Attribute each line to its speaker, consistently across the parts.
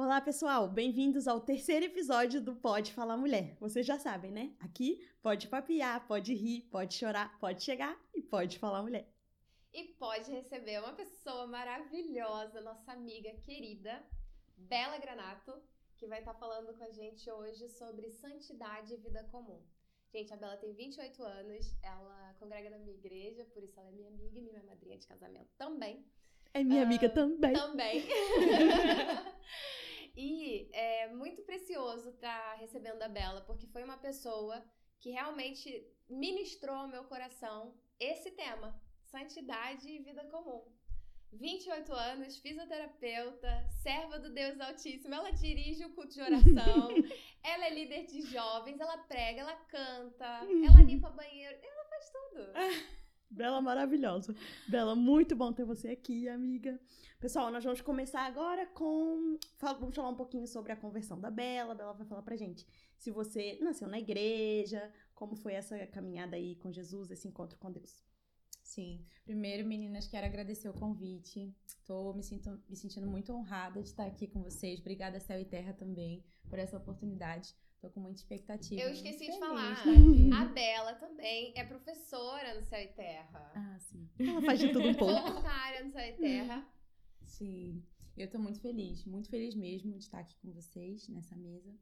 Speaker 1: Olá, pessoal! Bem-vindos ao terceiro episódio do Pode Falar Mulher. Vocês já sabem, né? Aqui pode papiar, pode rir, pode chorar, pode chegar e pode falar mulher.
Speaker 2: E pode receber uma pessoa maravilhosa, nossa amiga querida, Bela Granato, que vai estar falando com a gente hoje sobre santidade e vida comum. Gente, a Bela tem 28 anos, ela congrega na minha igreja, por isso ela é minha amiga e minha madrinha de casamento também.
Speaker 1: É minha uh, amiga também.
Speaker 2: Também. E é muito precioso estar tá recebendo a Bela, porque foi uma pessoa que realmente ministrou ao meu coração esse tema: santidade e vida comum. 28 anos, fisioterapeuta, serva do Deus Altíssimo. Ela dirige o culto de oração, ela é líder de jovens, ela prega, ela canta, ela limpa banheiro, ela faz tudo.
Speaker 1: Bela maravilhosa. Bela, muito bom ter você aqui, amiga. Pessoal, nós vamos começar agora com. Vamos falar um pouquinho sobre a conversão da Bela. A Bela vai falar pra gente se você nasceu na igreja, como foi essa caminhada aí com Jesus, esse encontro com Deus.
Speaker 3: Sim. Primeiro, meninas, quero agradecer o convite. Tô me, sinto, me sentindo muito honrada de estar aqui com vocês. Obrigada, Céu e Terra, também, por essa oportunidade. Tô com muita expectativa.
Speaker 2: Eu esqueci de falar. A Bela também é professora no Céu e Terra.
Speaker 1: Ah, sim. Ela faz de tudo um pouco.
Speaker 2: Voluntária no Céu e Terra.
Speaker 3: Sim. Eu tô muito feliz, muito feliz mesmo de estar aqui com vocês nessa mesa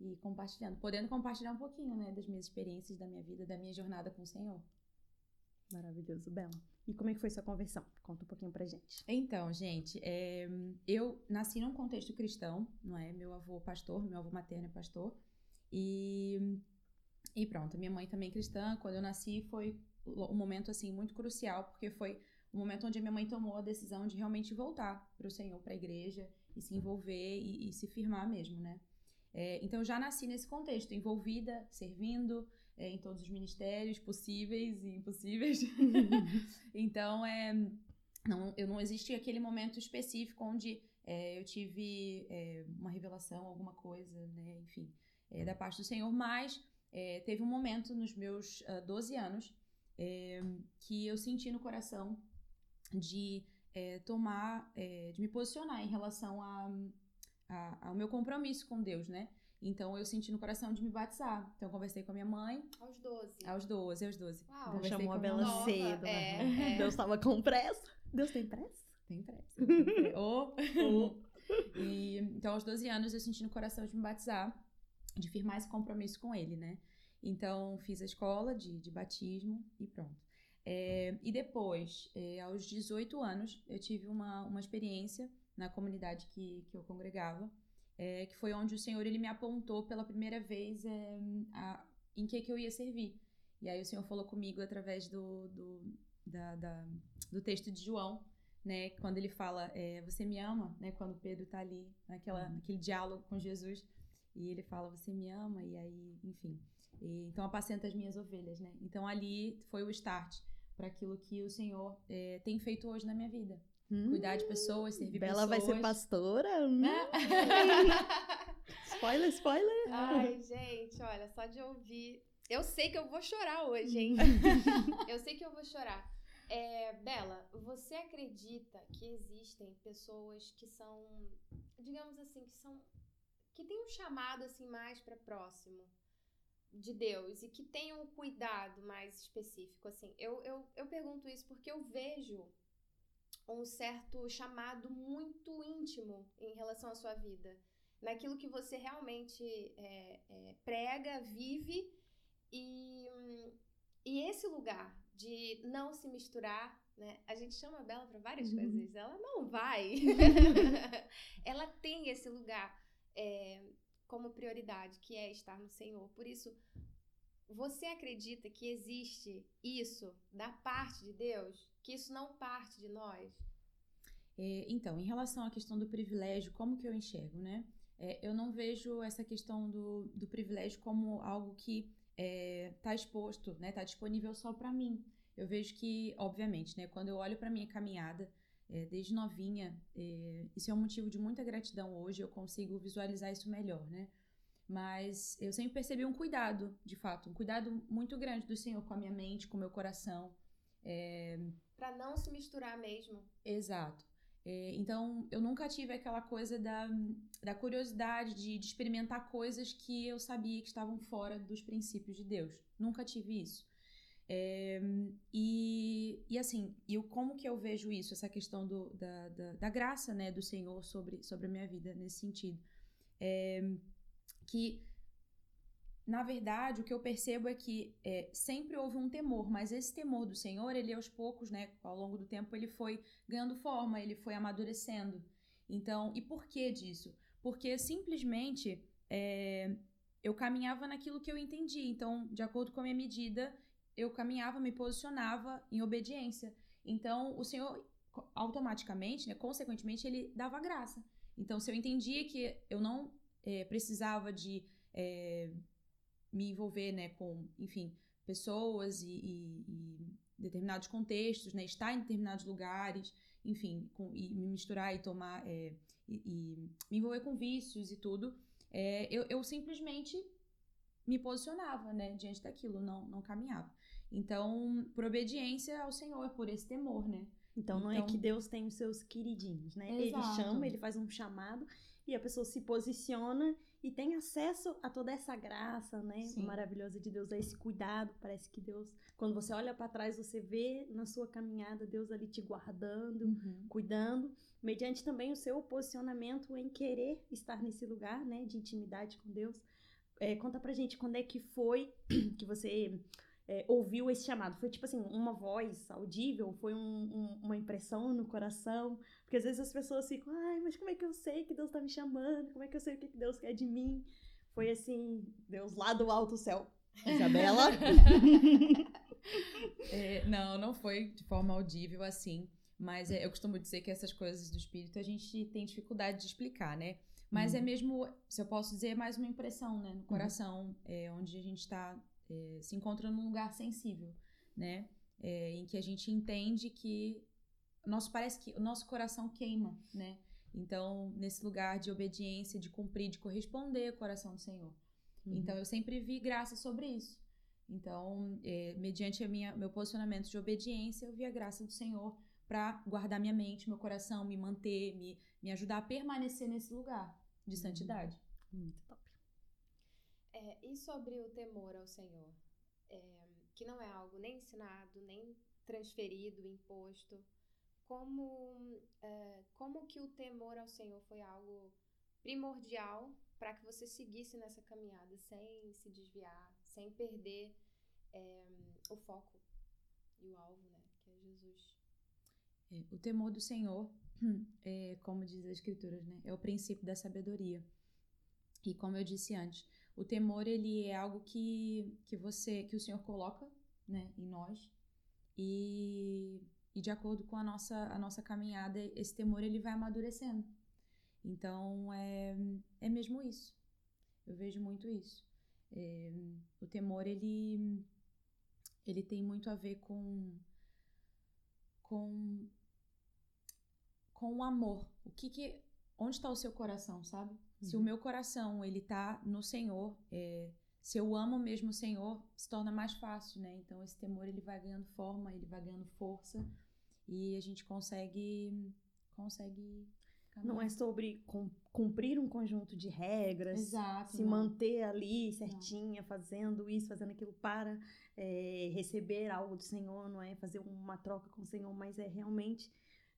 Speaker 3: e compartilhando, podendo compartilhar um pouquinho, né, das minhas experiências, da minha vida, da minha jornada com o Senhor.
Speaker 1: Maravilhoso, Bela. E como é que foi sua conversão? Conta um pouquinho pra gente.
Speaker 3: Então, gente, é, eu nasci num contexto cristão, não é? Meu avô pastor, meu avô materno é pastor. E, e pronto, minha mãe também cristã. Quando eu nasci foi um momento assim muito crucial, porque foi o momento onde a minha mãe tomou a decisão de realmente voltar para o Senhor, para a igreja e se envolver e, e se firmar mesmo, né? É, então eu já nasci nesse contexto, envolvida, servindo é, em todos os ministérios possíveis e impossíveis. então é, não, eu não existia aquele momento específico onde é, eu tive é, uma revelação, alguma coisa, né? Enfim é, da parte do Senhor, mas é, teve um momento nos meus uh, ah, 12 anos é, que eu senti no coração de é, tomar, é, de me posicionar em relação a, a, ao meu compromisso com Deus, né? Então eu senti no coração de me batizar. Então eu conversei com a minha mãe.
Speaker 2: Aos 12.
Speaker 3: Aos 12, aos 12.
Speaker 1: Uau, Deus chamou a Bela cedo. É, né? é. Deus estava com pressa. Deus tem pressa?
Speaker 3: Tem pressa. Tem pressa. oh. oh. E, então aos 12 anos eu senti no coração de me batizar de firmar esse compromisso com ele, né? Então, fiz a escola de, de batismo e pronto. É, e depois, é, aos 18 anos, eu tive uma, uma experiência na comunidade que, que eu congregava, é, que foi onde o Senhor ele me apontou pela primeira vez é, a, em que, que eu ia servir. E aí o Senhor falou comigo através do, do, da, da, do texto de João, né? Quando ele fala, é, você me ama, né? Quando Pedro está ali naquela, uhum. naquele diálogo com Jesus. E ele fala, você me ama, e aí, enfim. E, então, apacenta as minhas ovelhas, né? Então, ali foi o start para aquilo que o Senhor é, tem feito hoje na minha vida. Hum, Cuidar de pessoas, servir
Speaker 1: Bela
Speaker 3: pessoas.
Speaker 1: vai ser pastora? Hum. spoiler, spoiler!
Speaker 2: Ai, gente, olha, só de ouvir... Eu sei que eu vou chorar hoje, hein? eu sei que eu vou chorar. É, Bela, você acredita que existem pessoas que são, digamos assim, que são que tem um chamado assim mais para próximo de Deus e que tem um cuidado mais específico assim. Eu, eu, eu pergunto isso porque eu vejo um certo chamado muito íntimo em relação à sua vida, naquilo que você realmente é, é, prega, vive e, e esse lugar de não se misturar, né? A gente chama a Bela para várias uhum. coisas, ela não vai. ela tem esse lugar é, como prioridade, que é estar no Senhor. Por isso, você acredita que existe isso da parte de Deus? Que isso não parte de nós?
Speaker 3: É, então, em relação à questão do privilégio, como que eu enxergo, né? É, eu não vejo essa questão do, do privilégio como algo que está é, exposto, né? Está disponível só para mim. Eu vejo que, obviamente, né? Quando eu olho para minha caminhada, é, desde novinha. É, isso é um motivo de muita gratidão hoje, eu consigo visualizar isso melhor, né? Mas eu sempre percebi um cuidado, de fato, um cuidado muito grande do Senhor com a minha mente, com o meu coração. É...
Speaker 2: Para não se misturar mesmo.
Speaker 3: Exato. É, então, eu nunca tive aquela coisa da, da curiosidade de, de, experimentar coisas que eu sabia que estavam fora dos princípios de Deus. Nunca tive isso. É, e, e assim, e como que eu vejo isso, essa questão do, da, da, da, graça né, do Senhor sobre, sobre a minha vida nesse sentido? É, que na verdade, o que eu percebo é que é, sempre houve um temor, mas esse temor do Senhor, ele aos poucos, né, ao longo do tempo, ele foi ganhando forma, ele foi amadurecendo. Então, e por que disso? Porque simplesmente eu caminhava naquilo que eu entendi. Então, de acordo com a minha medida, eu caminhava, me posicionava em obediência. Então, o Senhor automaticamente, né, consequentemente, ele dava graça. Então, se eu entendia que eu não é, precisava de é, me envolver, né, com, enfim, pessoas e, e, e, determinados contextos, né, estar em determinados lugares, enfim, com, e me misturar e tomar, é, e, e, me envolver com vícios e tudo, eu, eu simplesmente me posicionava, né, diante daquilo, não, não caminhava. Então, por obediência ao Senhor, por esse temor, né.
Speaker 1: Então, não então, é que Deus tem os seus queridinhos, né? Exato. Ele chama, ele faz um chamado e a pessoa se posiciona e tem acesso a toda essa graça, né, Sim. maravilhosa de Deus, a esse cuidado. Parece que Deus, quando você olha para trás, você vê na sua caminhada Deus ali te guardando, uhum. cuidando, mediante também o seu posicionamento em querer estar nesse lugar, né, de intimidade com Deus. É, conta pra gente quando é que foi que você é, ouviu esse chamado? Foi tipo assim, uma voz audível? Foi um, um, uma impressão no coração? Porque às vezes as pessoas ficam, ai, mas como é que eu sei que Deus tá me chamando? Como é que eu sei o que Deus quer de mim? Foi assim, Deus lá do alto céu. Isabela?
Speaker 3: é, não, não foi de forma audível assim. Mas é, eu costumo dizer que essas coisas do espírito a gente tem dificuldade de explicar, né? Mas é uhum. é mesmo, se eu posso dizer, mais uma impressão, né? No uhum. coração, uhum. é, onde a gente está é, se encontra num lugar sensível, né? É, em que a gente entende que nosso parece que o nosso coração queima, né? Então, nesse lugar de obediência, de cumprir, de corresponder ao coração do Senhor. Uhum. Então, eu sempre vi graça sobre isso. Então, é, mediante a minha, meu posicionamento de obediência, eu vi a graça do Senhor para guardar minha mente, meu coração, me manter, me, me ajudar a permanecer nesse lugar de uhum. santidade.
Speaker 1: Muito top.
Speaker 2: É, e sobre o temor ao Senhor, é, que não é algo nem ensinado, nem transferido, imposto, como, é, como que o temor ao Senhor foi algo primordial para que você seguisse nessa caminhada sem se desviar, sem perder é, o foco e o alvo, né, que é Jesus.
Speaker 3: É, o temor do Senhor, como diz as Escrituras, né, é o princípio da sabedoria. E como eu disse antes, o temor ele é algo que, que você que o Senhor coloca né, em nós. E, e de acordo com a nossa, a nossa caminhada esse temor ele vai amadurecendo. Então é, é mesmo isso. Eu vejo muito isso. É, o temor ele ele tem muito a ver com com com o amor. O que que onde está o seu coração sabe se o meu coração ele tá no Senhor, é, se eu amo mesmo o Senhor, se torna mais fácil, né? Então esse temor ele vai ganhando forma, ele vai ganhando força e a gente consegue consegue
Speaker 1: caminhar. não é sobre cumprir um conjunto de regras,
Speaker 3: Exato,
Speaker 1: se não. manter ali certinha, não. fazendo isso, fazendo aquilo para é, receber algo do Senhor, não é fazer uma troca com o Senhor, mas é realmente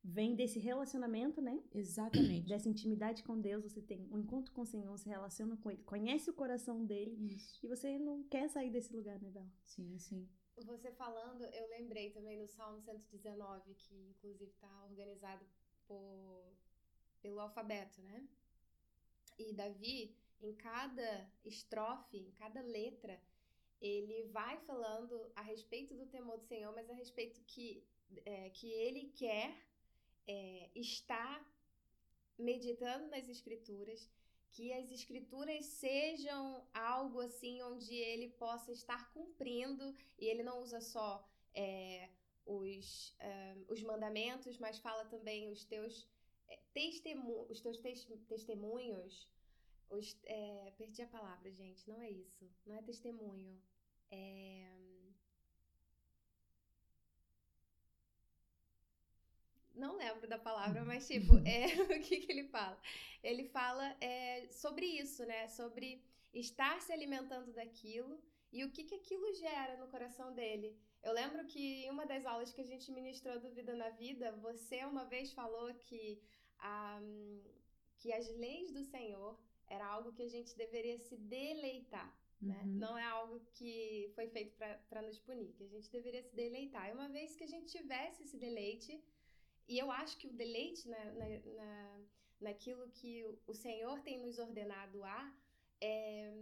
Speaker 1: vem desse relacionamento, né?
Speaker 3: Exatamente.
Speaker 1: Dessa intimidade com Deus, você tem um encontro com o Senhor, se relaciona com Ele, conhece o coração dele
Speaker 3: Isso.
Speaker 1: e você não quer sair desse lugar, né, Bela?
Speaker 3: Sim, sim.
Speaker 2: Você falando, eu lembrei também do Salmo 119, que inclusive está organizado por, pelo alfabeto, né? E Davi, em cada estrofe, em cada letra, ele vai falando a respeito do temor do Senhor, mas a respeito que, é, que ele quer é, está meditando nas escrituras, que as escrituras sejam algo assim onde ele possa estar cumprindo e ele não usa só é, os, é, os mandamentos, mas fala também os teus é, testemunhos, os teus testemunhos, os, é, perdi a palavra, gente, não é isso, não é testemunho, é não lembro da palavra, mas tipo, é, o que, que ele fala? Ele fala é, sobre isso, né? Sobre estar se alimentando daquilo e o que, que aquilo gera no coração dele. Eu lembro que em uma das aulas que a gente ministrou do Vida na Vida, você uma vez falou que, um, que as leis do Senhor era algo que a gente deveria se deleitar. Né? Uhum. Não é algo que foi feito para nos punir, que a gente deveria se deleitar. E uma vez que a gente tivesse esse deleite, e eu acho que o deleite na, na, na naquilo que o Senhor tem nos ordenado a, é,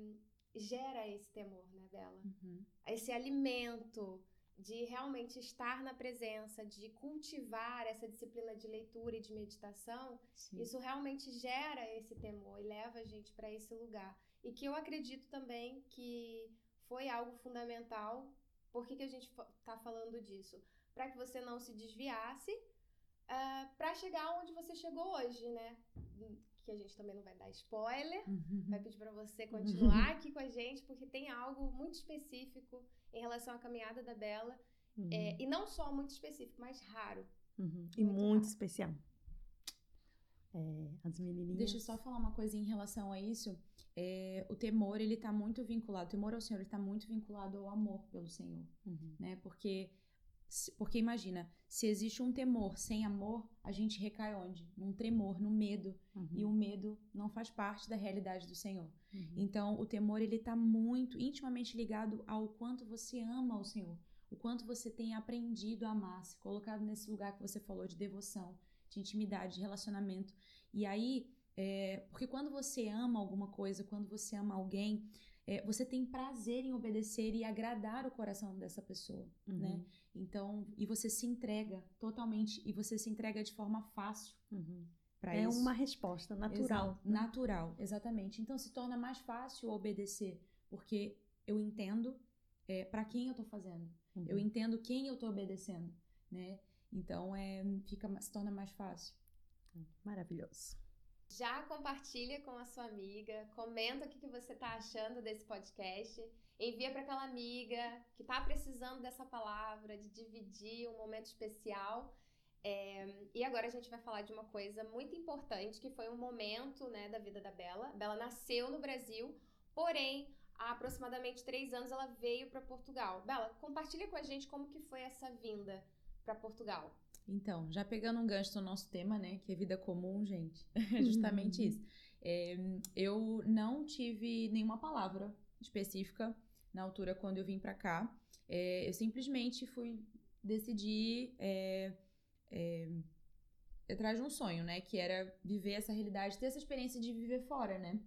Speaker 2: gera esse temor, né, Bela? Uhum. Esse alimento de realmente estar na presença, de cultivar essa disciplina de leitura e de meditação, Sim. isso realmente gera esse temor e leva a gente para esse lugar. E que eu acredito também que foi algo fundamental. Por que, que a gente está falando disso? Para que você não se desviasse uh, ah, para chegar onde você chegou hoje, né? Que a gente também não vai dar spoiler, uhum. vai pedir para você continuar aqui com a gente, porque tem algo muito específico em relação à caminhada da Bela. Uhum. É, e não só muito específico, mas raro.
Speaker 1: Uhum. E muito, muito especial. É, as menininhas.
Speaker 3: Deixa eu só falar uma coisa em relação a isso. É, o temor, ele tá muito vinculado, o temor ao Senhor, ele tá muito vinculado ao amor pelo Senhor, uhum. né? Porque, porque imagina, se existe um temor sem amor, a gente recai onde? Num tremor, no medo. Uhum. E o medo não faz parte da realidade do Senhor. Uhum. Então, o temor, ele tá muito, intimamente ligado ao quanto você ama o Senhor. O quanto você tem aprendido a amar, se colocado nesse lugar que você falou de devoção, de intimidade, de relacionamento. E aí, é, porque quando você ama alguma coisa, quando você ama alguém, é, você tem prazer em obedecer e agradar o coração dessa pessoa, uhum. né? Então, e você se entrega totalmente, e você se entrega de forma fácil uhum.
Speaker 1: para é isso. É uma resposta natural.
Speaker 3: Exato, né? Natural, exatamente. Então, se torna mais fácil obedecer, porque eu entendo é, para quem eu tô fazendo, uhum. eu entendo quem eu tô obedecendo, né? Então, é, fica, se torna mais fácil.
Speaker 1: Maravilhoso.
Speaker 2: Já compartilha com a sua amiga, comenta o que, que você está achando desse podcast, envia para aquela amiga que está precisando dessa palavra, de dividir um momento especial. É, e agora a gente vai falar de uma coisa muito importante, que foi um momento né, da vida da Bela. Bela nasceu no Brasil, porém, há aproximadamente três anos ela veio para Portugal. Bela, compartilha com a gente como que foi essa vinda para Portugal.
Speaker 3: Então, já pegando um gancho do nosso tema, né, que é vida comum, gente, é justamente uhum. isso. É, eu não tive nenhuma palavra específica na altura quando eu vim para cá. É, eu simplesmente fui decidir é, é, atrás de um sonho, né, que era viver essa realidade, ter essa experiência de viver fora, né,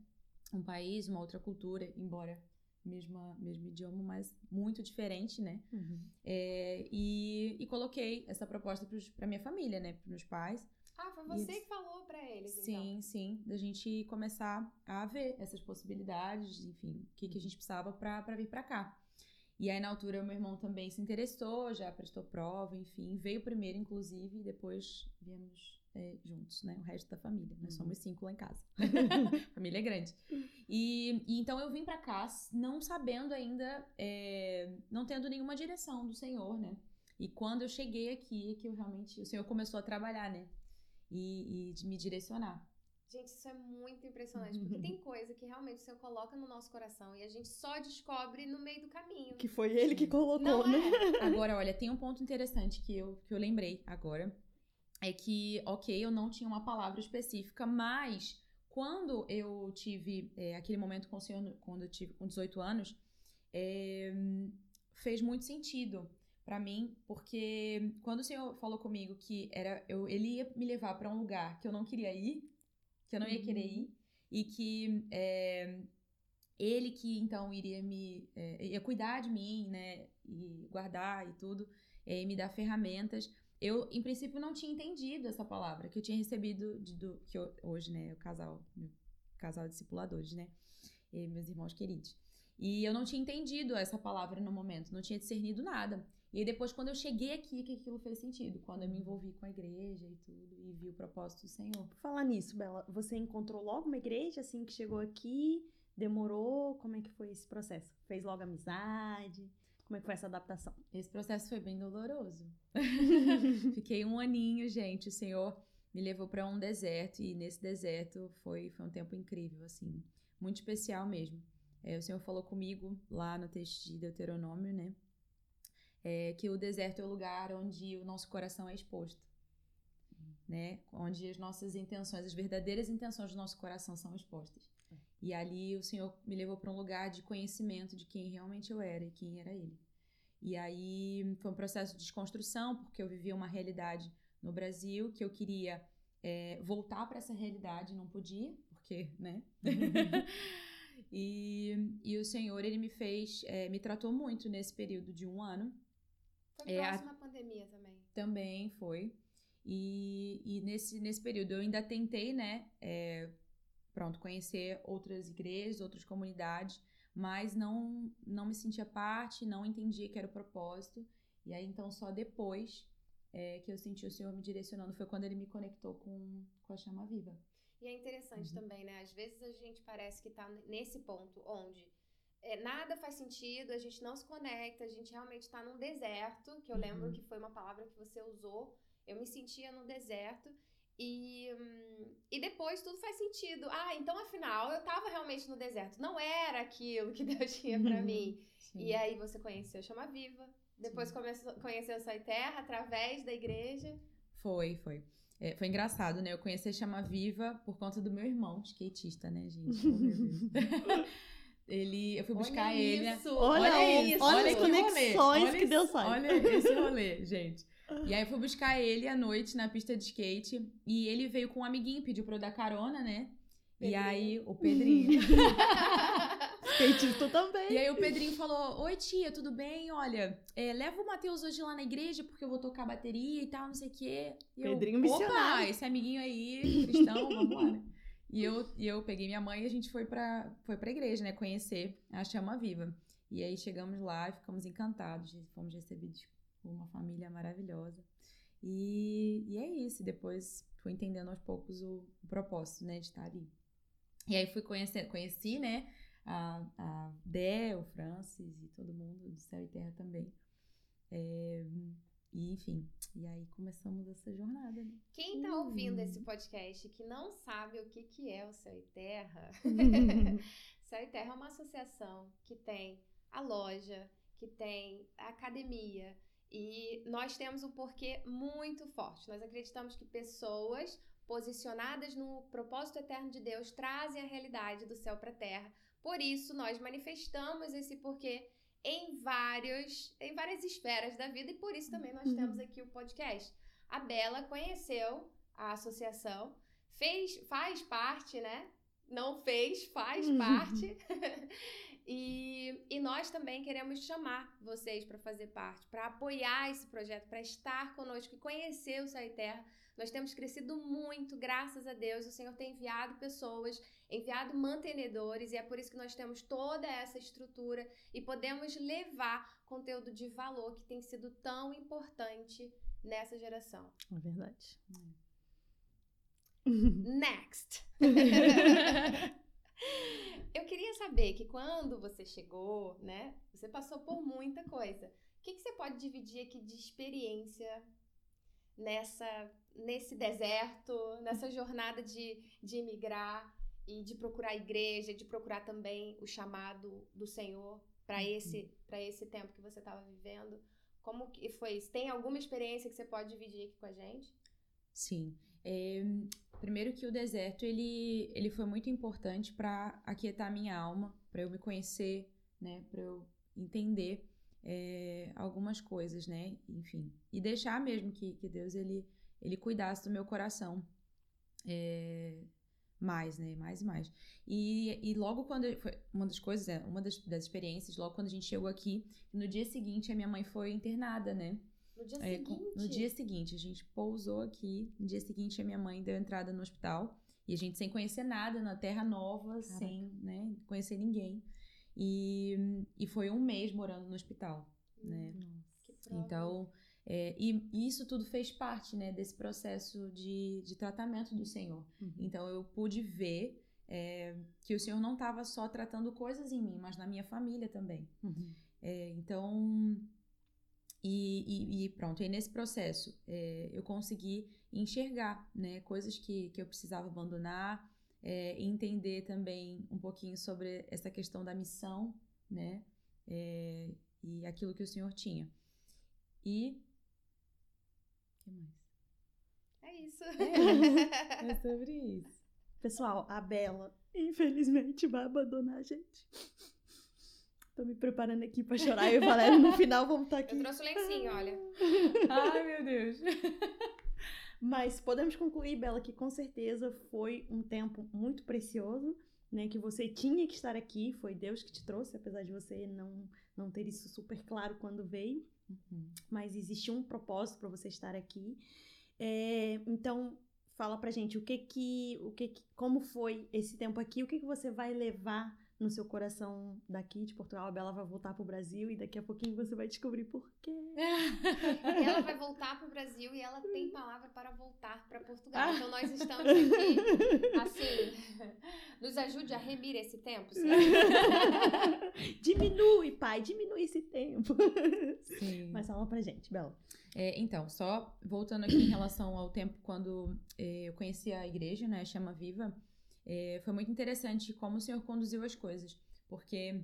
Speaker 3: um país, uma outra cultura, embora mesma, mesmo idioma, mas muito diferente, né? Uhum. É, e, e coloquei essa proposta para minha família, né? Para meus pais.
Speaker 2: Ah, foi você que falou para eles,
Speaker 3: sim,
Speaker 2: então?
Speaker 3: Sim, da gente começar a ver essas possibilidades, enfim, o que, que a gente precisava para vir para cá. E aí, na altura, meu irmão também se interessou, já prestou prova, enfim, veio primeiro, inclusive, e depois viemos é, juntos, né? O resto da família. Nós uhum. somos cinco lá em casa. família é grande. E, e, então eu vim para cá não sabendo ainda, é, não tendo nenhuma direção do Senhor, né? E quando eu cheguei aqui, é que eu realmente, o Senhor começou a trabalhar, né? E, e de me direcionar.
Speaker 2: Gente, isso é muito impressionante, porque tem coisa que realmente o Senhor coloca no nosso coração e a gente só descobre no meio do caminho.
Speaker 1: Que foi ele que colocou, Não né?
Speaker 3: É. Agora, olha, tem um ponto interessante que eu, que eu lembrei agora é que, ok, eu não tinha uma palavra específica, mas quando eu tive é, aquele momento com o senhor, quando eu tive com 18 anos, é, fez muito sentido para mim, porque quando o senhor falou comigo que era eu, ele ia me levar para um lugar que eu não queria ir, que eu não ia uhum. querer ir, e que é, ele que então iria me é, ia cuidar de mim, né, e guardar e tudo, é, e me dar ferramentas eu, em princípio, não tinha entendido essa palavra que eu tinha recebido de, do, que eu, hoje, né, o casal, meu casal de discipuladores, né, e meus irmãos queridos. E eu não tinha entendido essa palavra no momento, não tinha discernido nada. E depois, quando eu cheguei aqui, que aquilo fez sentido. Quando eu me envolvi com a igreja e tudo, e vi o propósito do Senhor.
Speaker 1: Por falar nisso, Bela, você encontrou logo uma igreja, assim, que chegou aqui? Demorou? Como é que foi esse processo? Fez logo amizade? Como é que foi essa adaptação?
Speaker 3: Esse processo foi bem doloroso. Fiquei um aninho, gente. O Senhor me levou para um deserto e nesse deserto foi, foi um tempo incrível, assim, muito especial mesmo. É, o Senhor falou comigo lá no texto de Deuteronômio, né? É, que o deserto é o lugar onde o nosso coração é exposto, né? Onde as nossas intenções, as verdadeiras intenções do nosso coração são expostas. E ali o Senhor me levou para um lugar de conhecimento de quem realmente eu era e quem era Ele. E aí foi um processo de desconstrução, porque eu vivia uma realidade no Brasil que eu queria é, voltar para essa realidade, não podia, porque, né? e, e o Senhor, ele me fez, é, me tratou muito nesse período de um ano.
Speaker 2: Foi é, próxima pandemia também.
Speaker 3: Também foi. E, e nesse, nesse período eu ainda tentei, né? É, pronto, conhecer outras igrejas, outras comunidades, mas não, não me sentia parte, não entendia que era o propósito. E aí, então, só depois é, que eu senti o Senhor me direcionando foi quando ele me conectou com, com a chama viva.
Speaker 2: E é interessante uhum. também, né? Às vezes a gente parece que tá nesse ponto onde é, nada faz sentido, a gente não se conecta, a gente realmente está num deserto, que eu uhum. lembro que foi uma palavra que você usou. Eu me sentia no deserto. E, hum, e depois tudo faz sentido. Ah, então afinal eu estava realmente no deserto. Não era aquilo que Deus tinha para mim. Sim. E aí você conheceu Chama Viva, depois começou, conheceu Sai Terra através da igreja.
Speaker 3: Foi, foi. É, foi engraçado, né? Eu conheci Chama Viva por conta do meu irmão, skatista, né, gente? Oh, ele, eu fui buscar
Speaker 1: olha
Speaker 3: ele.
Speaker 1: Isso, olha, olha isso, olha, olha as conexões olha, que Deus faz.
Speaker 3: Olha esse rolê, gente. E aí eu fui buscar ele à noite na pista de skate e ele veio com um amiguinho, pediu pra eu dar carona, né? Pedrinho. E aí, o Pedrinho.
Speaker 1: Skatista também.
Speaker 3: E aí o Pedrinho falou: Oi, tia, tudo bem? Olha, é, leva o Matheus hoje lá na igreja, porque eu vou tocar bateria e tal, não sei o quê. E
Speaker 1: Pedrinho eu, missionário.
Speaker 3: Opa, esse amiguinho aí, cristão, vambora. E eu, e eu peguei minha mãe e a gente foi pra, foi pra igreja, né? Conhecer a Chama Viva. E aí chegamos lá e ficamos encantados. Fomos recebidos por uma família maravilhosa. E, e é isso. Depois fui entendendo aos poucos o, o propósito, né? De estar ali. E aí fui conhecer, conheci, né? a, a Dé, o Francis e todo mundo do Céu e Terra também. É, e, enfim, e aí começamos essa jornada, né?
Speaker 2: Quem tá hum. ouvindo esse podcast que não sabe o que, que é o Céu e Terra, Céu e Terra é uma associação que tem a loja, que tem a academia, e nós temos um porquê muito forte. Nós acreditamos que pessoas posicionadas no propósito eterno de Deus trazem a realidade do céu para a terra por isso, nós manifestamos esse porquê em, vários, em várias esferas da vida e por isso também nós uhum. temos aqui o podcast. A Bela conheceu a associação, fez, faz parte, né? Não fez, faz uhum. parte. e, e nós também queremos chamar vocês para fazer parte, para apoiar esse projeto, para estar conosco e conhecer o Sai Terra nós temos crescido muito, graças a Deus. O Senhor tem enviado pessoas, enviado mantenedores, e é por isso que nós temos toda essa estrutura e podemos levar conteúdo de valor que tem sido tão importante nessa geração.
Speaker 1: É verdade.
Speaker 2: Next! Eu queria saber que quando você chegou, né, você passou por muita coisa. O que, que você pode dividir aqui de experiência nessa nesse deserto, nessa jornada de, de imigrar e de procurar igreja, de procurar também o chamado do Senhor para uhum. esse para esse tempo que você estava vivendo. Como que foi isso? Tem alguma experiência que você pode dividir aqui com a gente?
Speaker 3: Sim. É, primeiro que o deserto ele, ele foi muito importante para aquietar minha alma, para eu me conhecer, né, para eu entender é, algumas coisas, né? Enfim. E deixar mesmo que, que Deus ele, ele cuidasse do meu coração. É, mais, né? Mais e mais. E, e logo quando. Foi uma das coisas, é, uma das, das experiências, logo quando a gente chegou aqui, no dia seguinte a minha mãe foi internada, né?
Speaker 2: No dia é, seguinte?
Speaker 3: No dia seguinte, a gente pousou aqui. No dia seguinte, a minha mãe deu entrada no hospital. E a gente sem conhecer nada, na terra nova, Caraca. sem né, conhecer ninguém. E, e foi um mês morando no hospital, né? Então, é, e, e, isso tudo fez parte, né, desse processo de, de tratamento do Senhor. Uhum. Então, eu pude ver é, que o Senhor não estava só tratando coisas em mim, mas na minha família também. Uhum. É, então, e, e, e, pronto, e nesse processo é, eu consegui enxergar né, coisas que, que eu precisava abandonar, é, entender também um pouquinho sobre essa questão da missão, né? É, e aquilo que o Senhor tinha. E. O que mais?
Speaker 2: É isso.
Speaker 3: É, é sobre isso.
Speaker 1: Pessoal, a Bela, infelizmente, vai abandonar a gente. Tô me preparando aqui pra chorar. Eu e o Valério, no final, vamos estar tá aqui.
Speaker 2: Eu trouxe o lencinho, olha.
Speaker 3: Ai, meu Deus.
Speaker 1: Mas podemos concluir, Bela, que com certeza foi um tempo muito precioso, né? Que você tinha que estar aqui, foi Deus que te trouxe, apesar de você não, não ter isso super claro quando veio. Uhum. Mas existiu um propósito para você estar aqui. É, então, fala pra gente o que que, o que que, como foi esse tempo aqui, o que que você vai levar no seu coração daqui de Portugal, a Bela vai voltar pro Brasil e daqui a pouquinho você vai descobrir por quê.
Speaker 2: ela vai voltar pro Brasil e ela tem palavra para voltar para Portugal. Então nós estamos aqui, assim, nos ajude a remir esse tempo.
Speaker 1: diminui, pai, diminui esse tempo. Sim. Mas fala pra gente, Bela.
Speaker 3: É, então, só voltando aqui em relação ao tempo quando é, eu conheci a igreja, né, Chama Viva, é, foi muito interessante como o Senhor conduziu as coisas, porque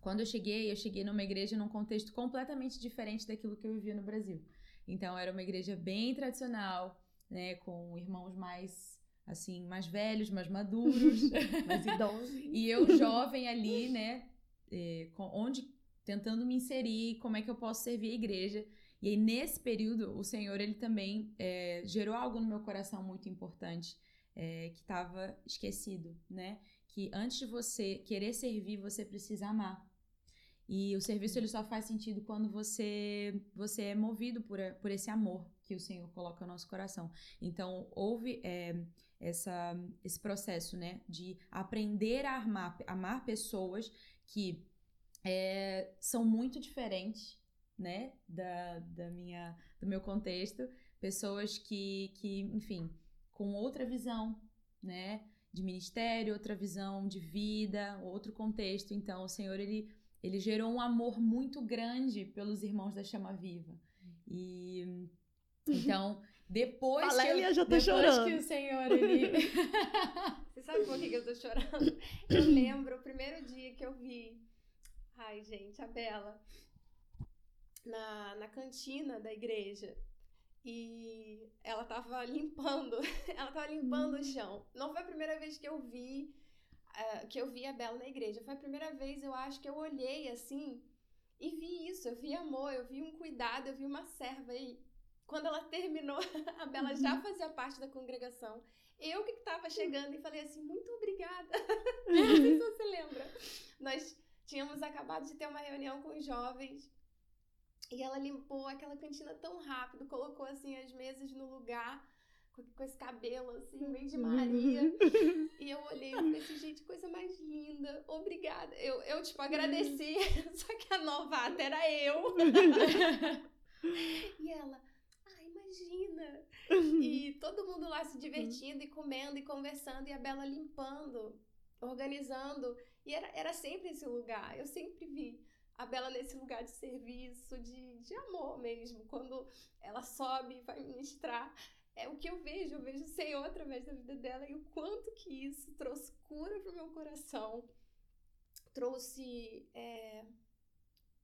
Speaker 3: quando eu cheguei, eu cheguei numa igreja num contexto completamente diferente daquilo que eu vivia no Brasil. Então, era uma igreja bem tradicional, né, com irmãos mais assim, mais velhos, mais maduros,
Speaker 1: mais idosos.
Speaker 3: e eu jovem ali, né, é, onde tentando me inserir, como é que eu posso servir a igreja. E aí, nesse período, o Senhor, ele também é, gerou algo no meu coração muito importante, é, que estava esquecido, né? Que antes de você querer servir, você precisa amar. E o serviço ele só faz sentido quando você você é movido por, por esse amor que o Senhor coloca no nosso coração. Então, houve é, essa, esse processo, né? De aprender a amar, amar pessoas que é, são muito diferentes, né? Da, da minha, do meu contexto. Pessoas que, que enfim com outra visão, né? De ministério, outra visão de vida, outro contexto. Então, o Senhor, ele, ele gerou um amor muito grande pelos irmãos da Chama Viva. E então, depois
Speaker 1: Valéria
Speaker 3: que eu,
Speaker 1: já tá
Speaker 3: depois
Speaker 1: chorando.
Speaker 3: que o Senhor ele
Speaker 2: Você sabe por que eu tô chorando? Eu lembro o primeiro dia que eu vi Ai, gente, a Bela na, na cantina da igreja e ela tava limpando, ela tava limpando o chão. Não foi a primeira vez que eu vi uh, que eu vi a Bela na igreja. Foi a primeira vez, eu acho, que eu olhei assim e vi isso. Eu vi amor, eu vi um cuidado, eu vi uma serva. E quando ela terminou, a Bela já uhum. fazia parte da congregação. Eu que estava chegando e falei assim, muito obrigada. Não sei se você lembra. Nós tínhamos acabado de ter uma reunião com os jovens e ela limpou aquela cantina tão rápido, colocou assim as mesas no lugar, com, esse cabelo assim, meio de Maria. e eu olhei e falei assim, gente, coisa mais linda, obrigada. Eu, eu tipo, agradeci, só que a novata era eu. e ela, ai, imagina. E todo mundo lá se divertindo e comendo e conversando, e a Bela limpando, organizando. E era, era sempre esse lugar, eu sempre vi a Bela nesse lugar de serviço, de, de amor mesmo. Quando ela sobe e vai ministrar, é o que eu vejo. Eu vejo o Senhor através da vida dela e o quanto que isso trouxe cura para o meu coração, trouxe, é,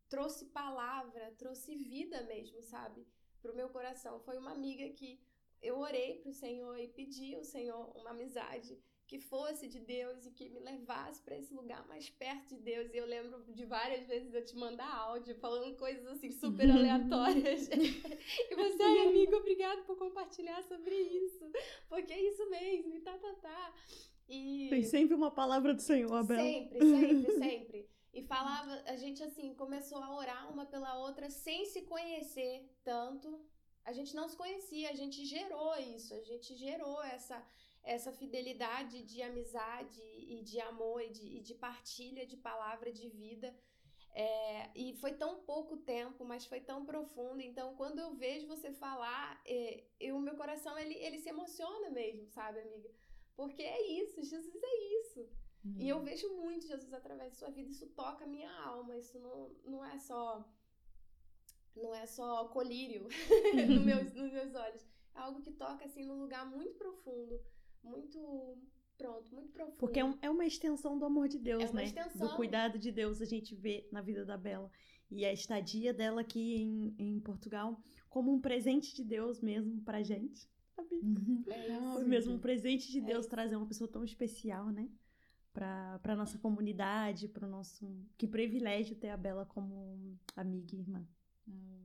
Speaker 2: trouxe palavra, trouxe vida mesmo, sabe? Para o meu coração. Foi uma amiga que eu orei para o Senhor e pedi ao Senhor uma amizade que fosse de Deus e que me levasse para esse lugar mais perto de Deus. E eu lembro de várias vezes eu te mandar áudio falando coisas assim super aleatórias. e você, ai amiga, obrigada por compartilhar sobre isso. Porque é isso mesmo, e tá, tá, tá. E...
Speaker 1: Tem sempre uma palavra do Senhor, Abel.
Speaker 2: Sempre, sempre, sempre. E falava, a gente assim, começou a orar uma pela outra sem se conhecer tanto. A gente não se conhecia, a gente gerou isso, a gente gerou essa essa fidelidade de amizade e de amor e de, e de partilha de palavra de vida. É, e foi tão pouco tempo, mas foi tão profundo. Então, quando eu vejo você falar, é, o meu coração ele, ele se emociona mesmo, sabe, amiga? Porque é isso, Jesus é isso. Uhum. E eu vejo muito Jesus através de sua vida, isso toca a minha alma, isso não, não é só não é só colírio no meus, nos meus olhos. É algo que toca assim num lugar muito profundo, muito pronto, muito profundo.
Speaker 1: Porque é, um, é uma extensão do amor de Deus,
Speaker 2: é uma
Speaker 1: né?
Speaker 2: Extensão.
Speaker 1: Do cuidado de Deus a gente vê na vida da Bela. E a estadia dela aqui em, em Portugal como um presente de Deus mesmo pra gente. Sabe?
Speaker 2: Uhum. É
Speaker 1: Foi mesmo um presente de é Deus é trazer uma pessoa tão especial, né? Pra, pra nossa comunidade, pro nosso. Que privilégio ter a Bela como amiga e irmã.
Speaker 3: Ah,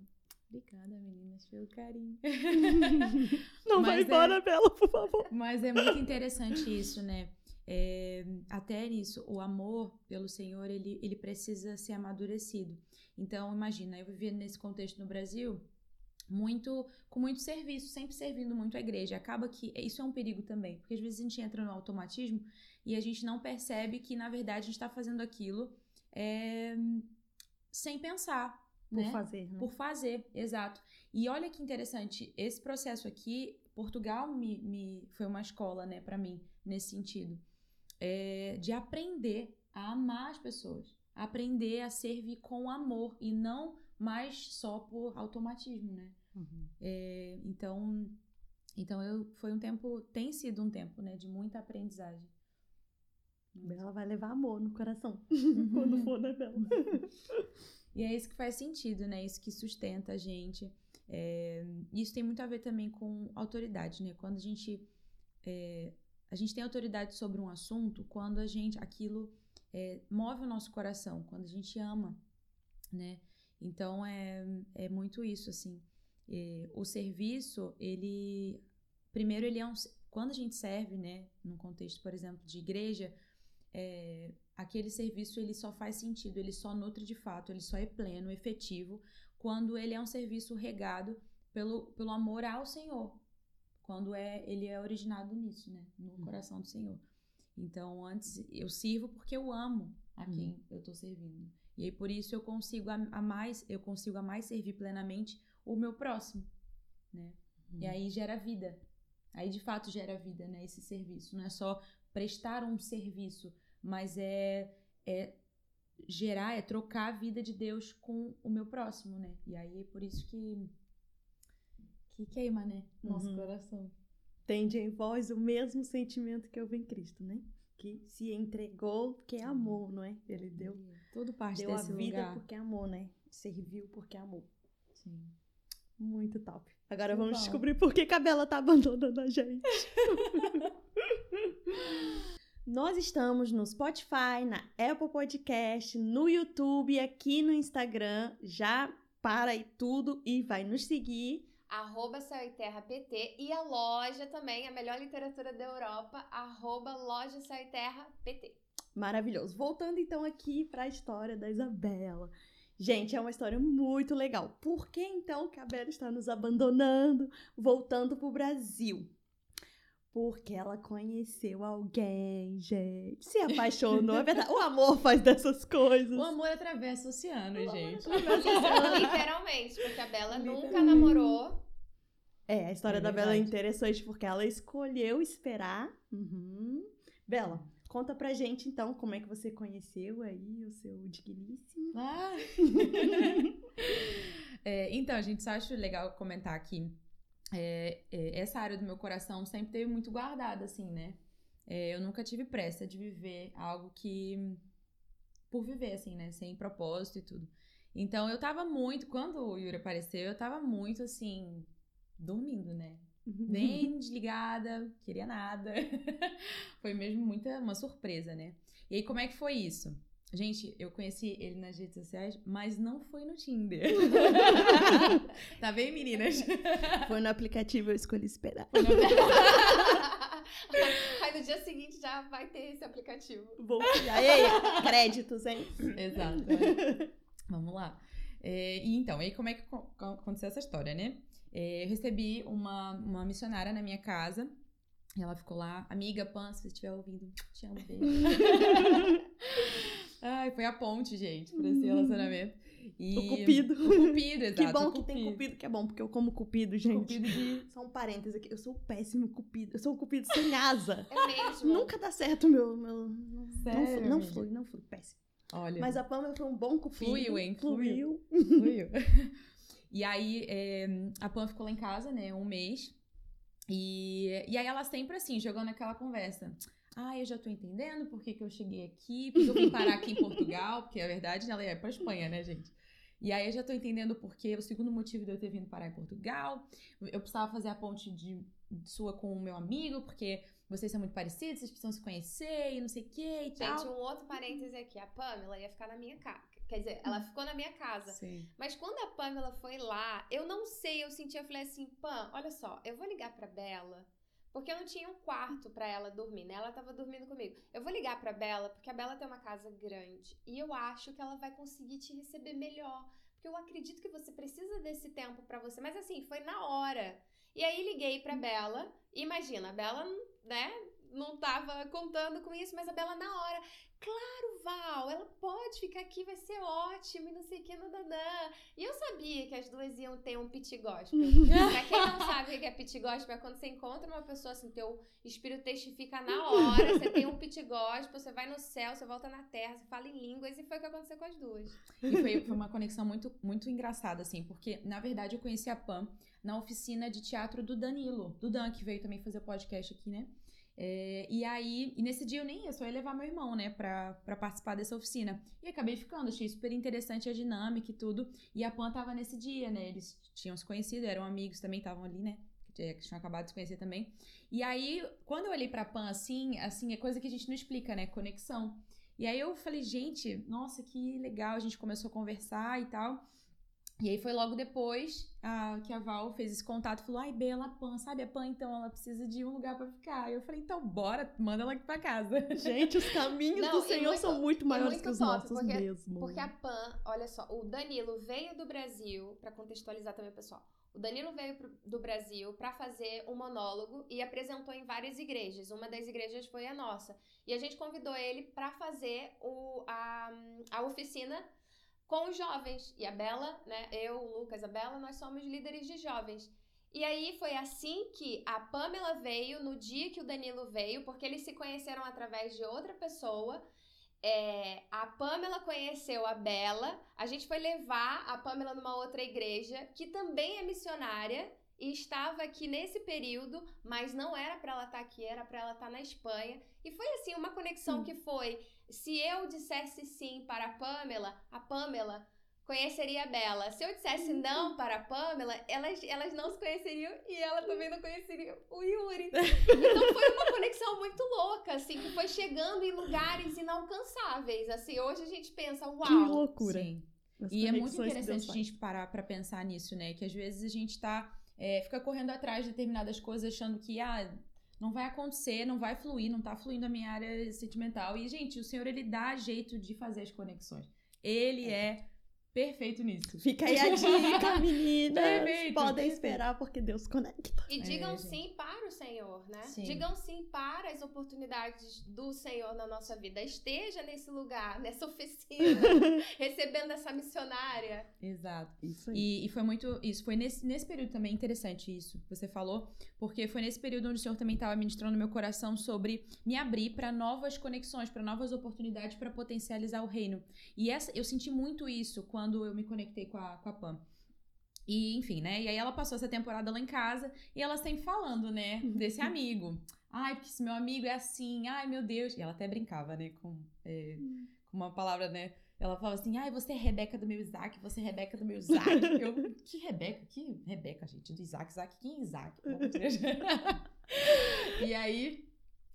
Speaker 3: obrigada, meninas, pelo carinho.
Speaker 1: Não vai embora, é... Bela, por favor.
Speaker 3: Mas é muito interessante isso, né? É, até nisso, o amor pelo Senhor, ele, ele precisa ser amadurecido. Então, imagina, eu vivia nesse contexto no Brasil, muito com muito serviço, sempre servindo muito a igreja. Acaba que isso é um perigo também, porque às vezes a gente entra no automatismo e a gente não percebe que na verdade a gente está fazendo aquilo é, sem pensar.
Speaker 1: Por
Speaker 3: né?
Speaker 1: fazer. Né?
Speaker 3: Por fazer, exato. E olha que interessante, esse processo aqui, Portugal me, me foi uma escola, né, para mim, nesse sentido, é, de aprender a amar as pessoas, aprender a servir com amor e não mais só por automatismo, né?
Speaker 1: Uhum.
Speaker 3: É, então, então eu foi um tempo, tem sido um tempo, né, de muita aprendizagem.
Speaker 1: Ela vai levar amor no coração quando for, né, Bela?
Speaker 3: e é isso que faz sentido, né? Isso que sustenta a gente. É, isso tem muito a ver também com autoridade, né? Quando a gente é, a gente tem autoridade sobre um assunto, quando a gente aquilo é, move o nosso coração, quando a gente ama, né? Então é, é muito isso assim. É, o serviço, ele. Primeiro, ele é um. Quando a gente serve, né, num contexto, por exemplo, de igreja, é, aquele serviço ele só faz sentido, ele só nutre de fato, ele só é pleno, efetivo, quando ele é um serviço regado pelo, pelo amor ao Senhor. Quando é, ele é originado nisso, né, no uhum. coração do Senhor. Então, antes eu sirvo porque eu amo a uhum. quem eu estou servindo. E aí, por isso eu consigo a, a mais, eu consigo a mais servir plenamente o meu próximo, né? Uhum. E aí gera vida. Aí de fato gera vida, né? Esse serviço. Não é só prestar um serviço, mas é, é gerar, é trocar a vida de Deus com o meu próximo, né? E aí é por isso que que queima, né? Nosso uhum. coração.
Speaker 1: Tende em vós o mesmo sentimento que houve em Cristo, né? Que se entregou, que é amor, não é? Ele deu
Speaker 3: tudo parte
Speaker 1: deu a vida
Speaker 3: lugar.
Speaker 1: porque amou, né? Serviu porque amou.
Speaker 3: Sim.
Speaker 1: Muito top. Agora vamos bom. descobrir por que a Bela tá abandonando a gente. Nós estamos no Spotify, na Apple Podcast, no YouTube, aqui no Instagram. Já para e tudo e vai nos seguir.
Speaker 2: Arroba Céu e Terra PT e a loja também, a melhor literatura da Europa, arroba Loja Céu e Terra PT.
Speaker 1: Maravilhoso. Voltando então aqui para a história da Isabela. Gente, é uma história muito legal. Por que então que a Bela está nos abandonando, voltando para o Brasil? Porque ela conheceu alguém, gente. Se apaixonou, é verdade. O amor faz dessas coisas.
Speaker 3: O amor atravessa o oceano, o gente.
Speaker 2: Atravessa o oceano. Literalmente, porque a Bela nunca namorou.
Speaker 1: É, a história é da Bela é interessante porque ela escolheu esperar. Uhum. Bela, Conta pra gente, então, como é que você conheceu aí o seu digníssimo.
Speaker 3: Ah. é, então, gente só acha legal comentar aqui. É, é, essa área do meu coração sempre teve muito guardada, assim, né? É, eu nunca tive pressa de viver algo que... Por viver, assim, né? Sem propósito e tudo. Então, eu tava muito... Quando o Yuri apareceu, eu tava muito, assim... Dormindo, né? bem desligada, queria nada. foi mesmo muita uma surpresa, né? E aí, como é que foi isso? Gente, eu conheci ele nas redes sociais, mas não foi no Tinder. tá bem, meninas?
Speaker 1: Foi no aplicativo, eu escolhi esperar.
Speaker 2: Aí no dia seguinte já vai ter esse aplicativo.
Speaker 1: Vou criar. Ei, créditos, hein?
Speaker 3: Exato. Vamos lá. É, e então, aí como é que aconteceu essa história, né? É, eu recebi uma, uma missionária na minha casa. E ela ficou lá, amiga Pan, se você estiver ouvindo, te amo, beijo. Ai, foi a ponte, gente, pra esse relacionamento.
Speaker 1: E... O cupido.
Speaker 3: O cupido, exato.
Speaker 1: Que bom que tem cupido, que é bom, porque eu como cupido, gente.
Speaker 3: Cupido de...
Speaker 1: Só um parênteses aqui, eu sou um péssimo cupido. Eu sou um cupido sem asa.
Speaker 2: É mesmo?
Speaker 1: Nunca dá certo meu... meu...
Speaker 3: Sério,
Speaker 1: não, flui, não
Speaker 3: amiga?
Speaker 1: flui, não flui, péssimo.
Speaker 3: Olha.
Speaker 1: Mas a Pamela foi um bom cupido.
Speaker 3: Fluiu, hein?
Speaker 1: Fluiu.
Speaker 3: Fluiu. E aí, é, a Pam ficou lá em casa, né, um mês. E, e aí ela sempre assim, jogando aquela conversa. Ah, eu já tô entendendo por que, que eu cheguei aqui, porque eu vim parar aqui em Portugal, porque a verdade ela é pra Espanha, né, gente? E aí eu já tô entendendo porque o segundo motivo de eu ter vindo parar em Portugal. Eu precisava fazer a ponte de sua com o meu amigo, porque vocês são muito parecidos, vocês precisam se conhecer e não sei o que e tal.
Speaker 2: Gente, um outro parêntese aqui. A Pamela ia ficar na minha casa. Quer dizer, ela ficou na minha casa.
Speaker 3: Sim.
Speaker 2: Mas quando a Pamela foi lá, eu não sei, eu senti, eu falei assim, Pam, olha só, eu vou ligar pra Bela, porque eu não tinha um quarto pra ela dormir, né? Ela tava dormindo comigo. Eu vou ligar pra Bela, porque a Bela tem uma casa grande, e eu acho que ela vai conseguir te receber melhor, porque eu acredito que você precisa desse tempo pra você. Mas assim, foi na hora. E aí liguei pra Bela, imagina, a Bela, né, não tava contando com isso, mas a Bela na hora, claro, Val, ela pode ficar aqui, vai ser ótimo, e não sei o que, nananã. E eu sabia que as duas iam ter um pit gospel. pra quem não sabe o que é pit gospel, é quando você encontra uma pessoa assim, teu espírito testifica na hora, você tem um pit gospel, você vai no céu, você volta na terra, você fala em línguas, e foi o que aconteceu com as duas.
Speaker 3: E foi, foi uma conexão muito, muito engraçada, assim, porque, na verdade, eu conheci a Pam na oficina de teatro do Danilo, do Dan, que veio também fazer o podcast aqui, né? É, e aí, e nesse dia eu nem ia, só ia levar meu irmão, né, pra, pra participar dessa oficina. E acabei ficando, achei super interessante a dinâmica e tudo. E a Pan tava nesse dia, né, eles tinham se conhecido, eram amigos também, estavam ali, né, que tinham acabado de se conhecer também. E aí, quando eu olhei pra Pan assim, assim, é coisa que a gente não explica, né, conexão. E aí eu falei, gente, nossa, que legal, a gente começou a conversar e tal. E aí foi logo depois ah, que a Val fez esse contato, falou, ai, Bela, a Pan, sabe a Pan, então ela precisa de um lugar pra ficar. Eu falei, então bora, manda ela aqui pra casa.
Speaker 1: Gente, os caminhos
Speaker 2: Não,
Speaker 1: do
Speaker 2: e
Speaker 1: Senhor
Speaker 2: muito-
Speaker 1: são muito maiores
Speaker 2: muito
Speaker 1: que os nossos
Speaker 2: porque-
Speaker 1: mesmo.
Speaker 2: Porque a Pan, olha só, o Danilo veio do Brasil, pra contextualizar também o pessoal. O Danilo veio pro- do Brasil pra fazer um monólogo e apresentou em várias igrejas. Uma das igrejas foi a nossa. E a gente convidou ele pra fazer o, a, a oficina com os jovens. E a Bela, né, eu, o Lucas, a Bela, nós somos líderes de jovens. E aí foi assim que a Pamela veio no dia que o Danilo veio, porque eles se conheceram através de outra pessoa. É, a Pamela conheceu a Bela. A gente foi levar a Pamela numa outra igreja que também é missionária e estava aqui nesse período, mas não era para ela estar aqui, era para ela estar na Espanha. E foi assim uma conexão que foi, se eu dissesse sim para a Pamela, a Pamela conheceria a Bela. Se eu dissesse não para a Pamela, elas, elas não se conheceriam e ela também não conheceria o Yuri. Então foi uma conexão muito louca, assim, que foi chegando em lugares inalcançáveis. Assim, hoje a gente pensa, uau.
Speaker 1: Que loucura.
Speaker 3: Sim.
Speaker 1: As
Speaker 3: E é muito interessante a gente parar pra pensar nisso, né? Que às vezes a gente tá. é, fica correndo atrás de determinadas coisas achando que, ah, não vai acontecer, não vai fluir, não tá fluindo a minha área sentimental. E, gente, o Senhor, ele dá jeito de fazer as conexões. Ele é perfeito nisso.
Speaker 1: Fica aí a dica, meninas.
Speaker 3: Perfeito,
Speaker 1: Podem
Speaker 3: perfeito.
Speaker 1: esperar porque Deus conecta.
Speaker 2: E
Speaker 3: É,
Speaker 2: digam
Speaker 3: gente.
Speaker 2: sim para o Senhor, né?
Speaker 3: Sim.
Speaker 2: Digam sim para as oportunidades do Senhor na nossa vida. Esteja nesse lugar, nessa oficina, recebendo essa missionária.
Speaker 3: Exato.
Speaker 1: Isso aí.
Speaker 3: E, e foi muito. Isso foi nesse, nesse período também interessante isso que você falou, porque foi nesse período onde o Senhor também estava ministrando no meu coração sobre me abrir para novas conexões, para novas oportunidades para potencializar o reino. E essa, eu senti muito isso quando eu me conectei com a, com a Pam. E, enfim, né? E aí ela passou essa temporada lá em casa e ela sempre falando, né, desse amigo. Ai, porque esse meu amigo é assim, ai meu Deus. E ela até brincava, né, com, é, com uma palavra, né? Ela falava assim, ai, você é Rebeca do meu Isaac, você é Rebeca do meu Isaac. Eu, que Rebeca? Que Rebeca, gente? Do Isaac, Isaac, quem é Isaac? De e aí,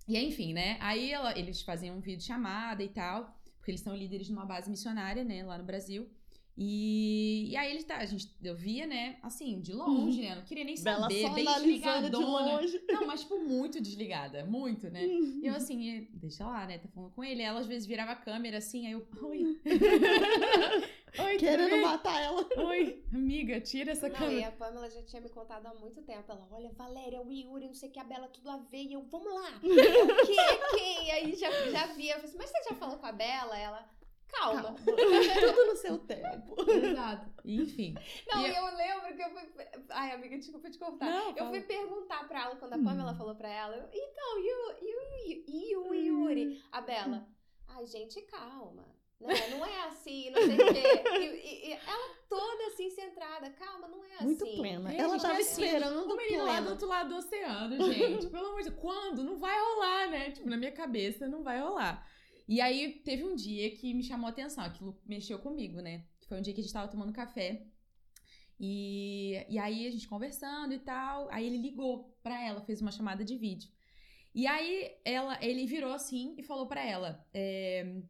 Speaker 3: e aí, enfim, né? Aí ela- eles faziam um vídeo chamada e tal, porque eles são líderes numa base missionária, né, lá no Brasil. E, e aí eles tá, a gente, eu via, né, assim, de longe, né? Não queria nem
Speaker 1: Bela
Speaker 3: saber,
Speaker 1: só
Speaker 3: bem
Speaker 1: analisando de
Speaker 3: desligadona.
Speaker 1: longe.
Speaker 3: Não, mas, tipo, muito desligada, muito, né? E eu assim, eh, deixa lá, né? Tá falando com ele. Ela às vezes virava a câmera assim, aí eu, oi. oi,
Speaker 1: Querendo matar ela.
Speaker 3: Oi, amiga, tira essa
Speaker 2: Não, e
Speaker 3: câmera.
Speaker 2: a Pamela já tinha me contado há muito tempo. Ela, olha, Valéria, o Yuri, não sei o que, a Bela, tudo a ver. E eu, vamos lá. O que é quem? Aí já, já via. Eu falei assim, mas você já falou com a Bela? Ela, calma.
Speaker 1: Calma. Tudo no seu tempo.
Speaker 3: Exato. Enfim.
Speaker 2: Não,
Speaker 3: E
Speaker 2: e eu lembro que eu fui. Ai, amiga, desculpa te cortar.
Speaker 3: Não,
Speaker 2: eu
Speaker 3: fala.
Speaker 2: fui perguntar pra ela, quando a Pamela falou pra ela, eu, então, e o, e o, e o Yuri? A Bela, Ai, gente, calma. Né? Não é assim, não sei o quê. E, e, ela toda assim, centrada. Calma, não é assim.
Speaker 1: Muito plena.
Speaker 3: É,
Speaker 1: ela
Speaker 3: gente,
Speaker 1: tava
Speaker 3: assim,
Speaker 1: esperando
Speaker 3: O menino lá do
Speaker 1: plena.
Speaker 3: outro lado do oceano, gente. Pelo amor de Deus. Quando? Não vai rolar, né? Tipo, na minha cabeça, não vai rolar. E aí, teve um dia que me chamou a atenção. Aquilo mexeu comigo, né? Que foi um dia que a gente tava tomando café. E, e aí, a gente conversando e tal. Aí, ele ligou pra ela, fez uma chamada de vídeo. E aí, ela, ele virou assim e falou pra ela... é,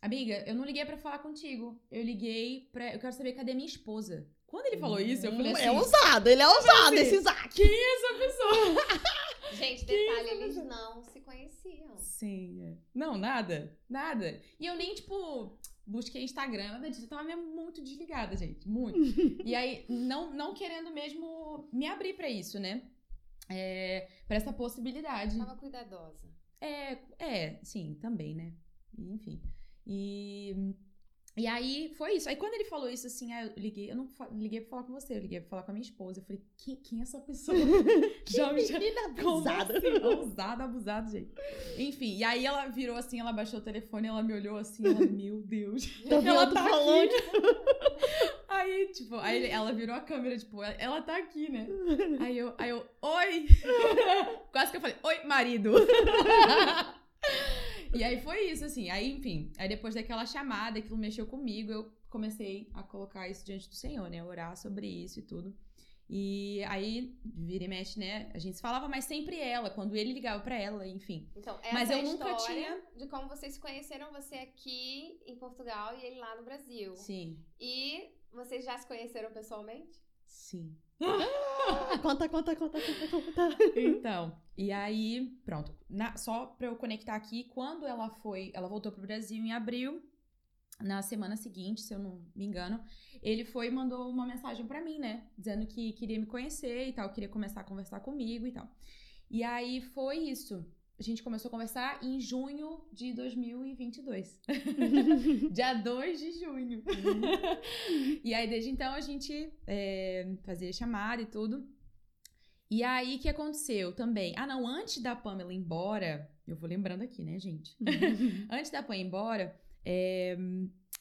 Speaker 3: Amiga, eu não liguei pra falar contigo. Eu liguei pra... Eu quero saber cadê minha esposa. Quando ele falou isso, eu falei assim...
Speaker 1: É ousado, ele é ousado,
Speaker 3: assim,
Speaker 1: esse Isaac.
Speaker 3: Quem é essa pessoa?
Speaker 2: Gente, detalhe, eles não se conheciam.
Speaker 3: Sim, é. Não, nada. Nada. E eu nem, tipo, busquei Instagram, nada disso. Eu tava mesmo muito desligada, gente. Muito. e aí, não, não querendo mesmo me abrir pra isso, né? É, pra essa possibilidade.
Speaker 2: Tava cuidadosa.
Speaker 3: É, é, sim, também, né? Enfim. E. E aí, foi isso. Aí, quando ele falou isso, assim, eu liguei, eu não liguei pra falar com você, eu liguei pra falar com a minha esposa. Eu falei, quem, quem é essa pessoa? Já me
Speaker 1: menina abusada.
Speaker 3: assim? Ousada, abusada, gente. Enfim, e aí ela virou assim, ela baixou o telefone, ela me olhou assim, ela, meu Deus.
Speaker 1: Tô vendo
Speaker 3: ela tá
Speaker 1: falando.
Speaker 3: Aí, tipo, aí ela virou a câmera, tipo, ela, ela tá aqui, né? Aí eu, aí eu, oi! Quase que eu falei, oi, marido! E aí foi isso, assim. Aí, enfim, aí depois daquela chamada, aquilo mexeu comigo, eu comecei a colocar isso diante do Senhor, né? Orar sobre isso e tudo. E aí, vira e mexe, né? A gente se falava, mas sempre ela, quando ele ligava pra ela, enfim.
Speaker 2: Então, essa
Speaker 3: Mas
Speaker 2: é
Speaker 3: eu
Speaker 2: a
Speaker 3: nunca
Speaker 2: história de como vocês se conheceram, você aqui em Portugal e ele lá no Brasil.
Speaker 3: Sim.
Speaker 2: E vocês já se conheceram pessoalmente?
Speaker 3: Sim.
Speaker 1: Conta, conta, conta, conta, conta.
Speaker 3: Então, e aí, pronto. Na- só pra eu conectar aqui, quando ela foi, ela voltou pro Brasil em abril, na semana seguinte, se eu não me engano, ele foi e mandou uma mensagem pra mim, né? Dizendo que queria me conhecer e tal, queria começar a conversar comigo e tal. E aí foi isso. A gente começou a conversar em junho de 2022. Dia 2 de junho. e aí, desde então, a gente é, fazia chamada e tudo. E aí, o que aconteceu também? Ah, não, antes da Pamela ir embora, eu vou lembrando aqui, né, gente? antes da Pamela ir embora, é,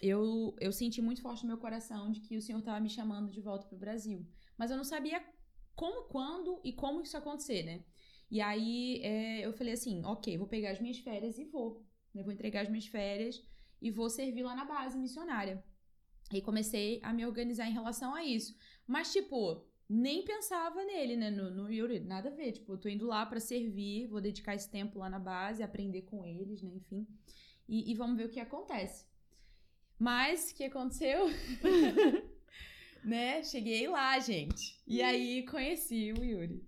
Speaker 3: eu, eu senti muito forte no meu coração de que o Senhor estava me chamando de volta pro Brasil. Mas eu não sabia como, quando e como isso acontecer, né? E aí, é, eu falei assim, ok, vou pegar as minhas férias e vou. Eu vou entregar as minhas férias e vou servir lá na base missionária. E comecei a me organizar em relação a isso. Mas, tipo, nem pensava nele, né? No, no Yuri, nada a ver. Tipo, eu tô indo lá pra servir, vou dedicar esse tempo lá na base, aprender com eles, né? Enfim. E, e vamos ver o que acontece. Mas, o que aconteceu? né? Cheguei lá, gente. E aí, conheci o Yuri.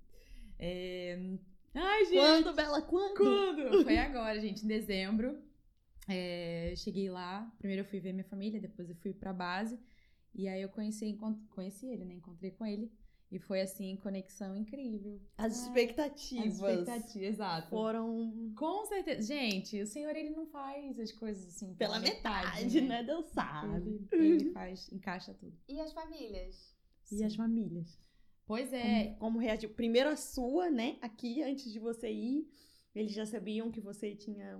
Speaker 3: É... Ai, gente!
Speaker 1: Quando, Bela, quando?
Speaker 3: Quando? Foi agora, gente, em dezembro. É, cheguei lá, primeiro eu fui ver minha família, depois eu fui pra base. E aí eu conheci, encont- conheci ele, né? Encontrei com ele. E foi assim, conexão incrível.
Speaker 1: As
Speaker 3: As
Speaker 1: expectativas
Speaker 3: expectativas, exato.
Speaker 1: foram
Speaker 3: Com certeza. Gente, o Senhor, ele não faz as coisas assim
Speaker 1: pela metade, né? Deus sabe.
Speaker 3: Ele, ele faz, encaixa tudo.
Speaker 2: E as famílias?
Speaker 1: E as famílias?
Speaker 3: Pois é,
Speaker 1: Como, como reagiu? Primeiro a sua, né? Aqui, antes de você ir, eles já sabiam que você tinha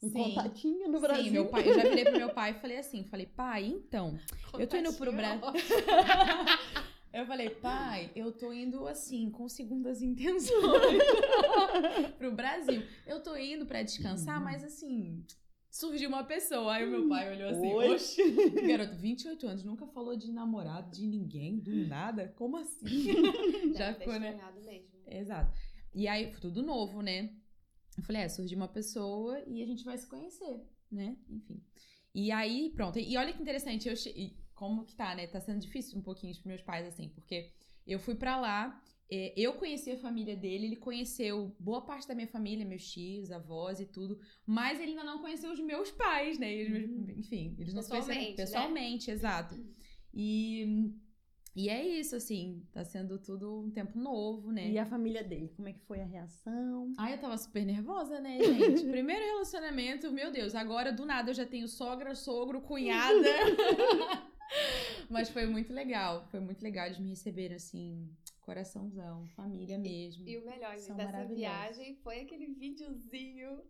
Speaker 1: um
Speaker 3: Sim.
Speaker 1: contatinho no Brasil.
Speaker 3: Sim, meu pai, eu já virei pro meu pai e falei assim, falei, pai, então, eu tô indo pro
Speaker 2: Contatinho.
Speaker 3: Brasil. Eu falei, pai, eu tô indo assim, com segundas intenções pro Brasil. Eu tô indo pra descansar, mas assim, surgiu uma pessoa. Aí o meu pai olhou assim,
Speaker 1: Oi.
Speaker 3: oxe, garoto, 28 anos, nunca falou de namorado de ninguém, do nada? Como assim? Já ficou, né?
Speaker 2: mesmo.
Speaker 3: Exato. E aí, foi tudo novo, né? Eu falei, é, surgiu uma pessoa e a gente vai se conhecer, né? Enfim. E aí, pronto. E olha que interessante, eu che... como que tá, né? Tá sendo difícil um pouquinho pros meus pais, assim, porque eu fui pra lá, é, eu conheci a família dele, ele conheceu boa parte da minha família, meus tios, avós e tudo, mas ele ainda não conheceu os meus pais, né? Os meus- enfim, eles não se conheceram
Speaker 2: Pessoalmente, né?
Speaker 3: exato. E, e é isso, assim, tá sendo tudo um tempo novo, né?
Speaker 1: E a família dele, como é que foi a reação?
Speaker 3: Ai, eu tava super nervosa, né, gente? Primeiro relacionamento, meu Deus, agora do nada eu já tenho sogra, sogro, cunhada. Mas foi muito legal, foi muito legal. Eles me receberam assim, coraçãozão, família mesmo.
Speaker 2: E o melhor gente, dessa viagem foi aquele videozinho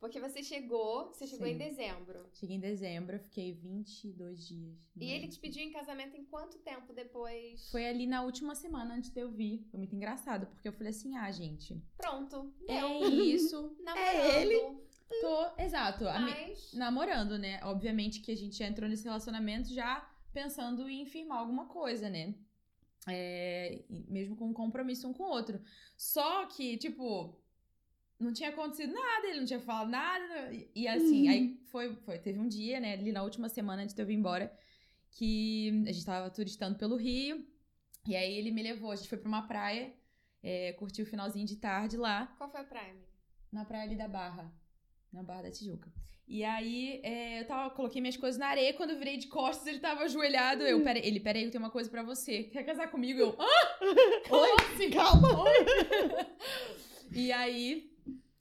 Speaker 2: Porque você chegou, você chegou
Speaker 3: Sim.
Speaker 2: em dezembro.
Speaker 3: Cheguei em dezembro, eu fiquei 22 dias.
Speaker 2: E ele te pediu em casamento em quanto tempo depois?
Speaker 3: Foi ali na última semana antes de eu vir. Foi muito engraçado, porque eu falei assim: ah, gente,
Speaker 2: Pronto.
Speaker 3: é
Speaker 2: Deu.
Speaker 3: isso.
Speaker 2: Namorando.
Speaker 1: ele.
Speaker 3: Tô, exato.
Speaker 2: Mas...
Speaker 3: namorando, né? Obviamente que a gente já entrou nesse relacionamento já pensando em firmar alguma coisa, né? É, mesmo com um compromisso um com o outro. Só que, tipo, não tinha acontecido nada, ele não tinha falado nada. E, e assim,
Speaker 1: Uhum.
Speaker 3: aí foi, foi, teve um dia, né, ali na última semana antes de eu vir embora, que a gente tava turistando pelo Rio. E aí ele me levou, a gente foi pra uma praia, é, curtiu o finalzinho de tarde lá
Speaker 2: Qual foi a Prime?
Speaker 3: na praia ali da Barra, na Barra da Tijuca. E aí, é, eu tava, coloquei minhas coisas na areia, quando eu virei de costas, ele tava ajoelhado, eu, peraí, ele, peraí, eu tenho uma coisa pra você, quer casar comigo? Eu, ah!
Speaker 1: Oi, calma.
Speaker 3: E aí,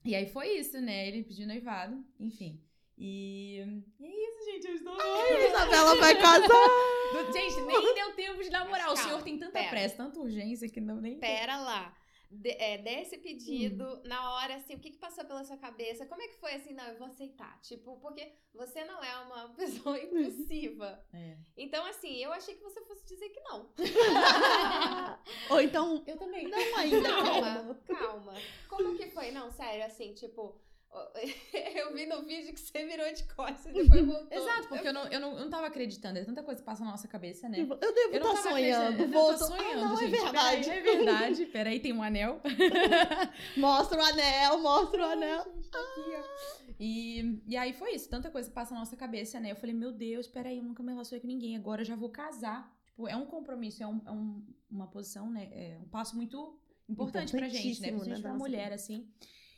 Speaker 3: e aí foi isso, né, ele pediu noivado, enfim. E, e é isso, gente, eu estou...
Speaker 1: Isabela vai casar.
Speaker 3: Gente, nem deu tempo de namorar,
Speaker 2: Mas
Speaker 3: o senhor
Speaker 2: calma,
Speaker 3: tem tanta
Speaker 2: pera.
Speaker 3: pressa, tanta urgência, que não nem...
Speaker 2: Pera lá. De, é, desse pedido,
Speaker 3: Hum.
Speaker 2: na hora, assim, o que, que passou pela sua cabeça? Como é que foi assim, não, eu vou aceitar? Tipo, porque você não é uma pessoa impulsiva.
Speaker 3: É.
Speaker 2: Então, assim, eu achei que você fosse dizer que não.
Speaker 1: Ou então,
Speaker 3: Eu também.
Speaker 1: não ainda,
Speaker 2: Calma,
Speaker 1: calma.
Speaker 2: calma. Como que foi? Não, sério, assim, tipo. Eu vi no vídeo que você virou de costas e depois voltou.
Speaker 3: Exato, porque eu não, eu, não, eu não tava acreditando, é tanta coisa que passa na nossa cabeça, né?
Speaker 1: Eu devo estar
Speaker 3: tava
Speaker 1: sonhando. Voltou.
Speaker 3: tô sonhando,
Speaker 1: ah, não,
Speaker 3: gente.
Speaker 1: é verdade.
Speaker 3: Peraí, é verdade. Peraí, tem um anel.
Speaker 1: Mostra o anel, mostra o anel.
Speaker 3: Gente, tá aqui, ó. E, e aí foi isso, tanta coisa passa na nossa cabeça, né? Eu falei, meu Deus, peraí, eu nunca me relacionei com ninguém, agora eu já vou casar. Tipo, é um compromisso, é, um, é um- uma posição, né? É um passo muito importante pra gente, né? Principalmente
Speaker 1: né,
Speaker 3: pra mulher,
Speaker 1: vida.
Speaker 3: assim.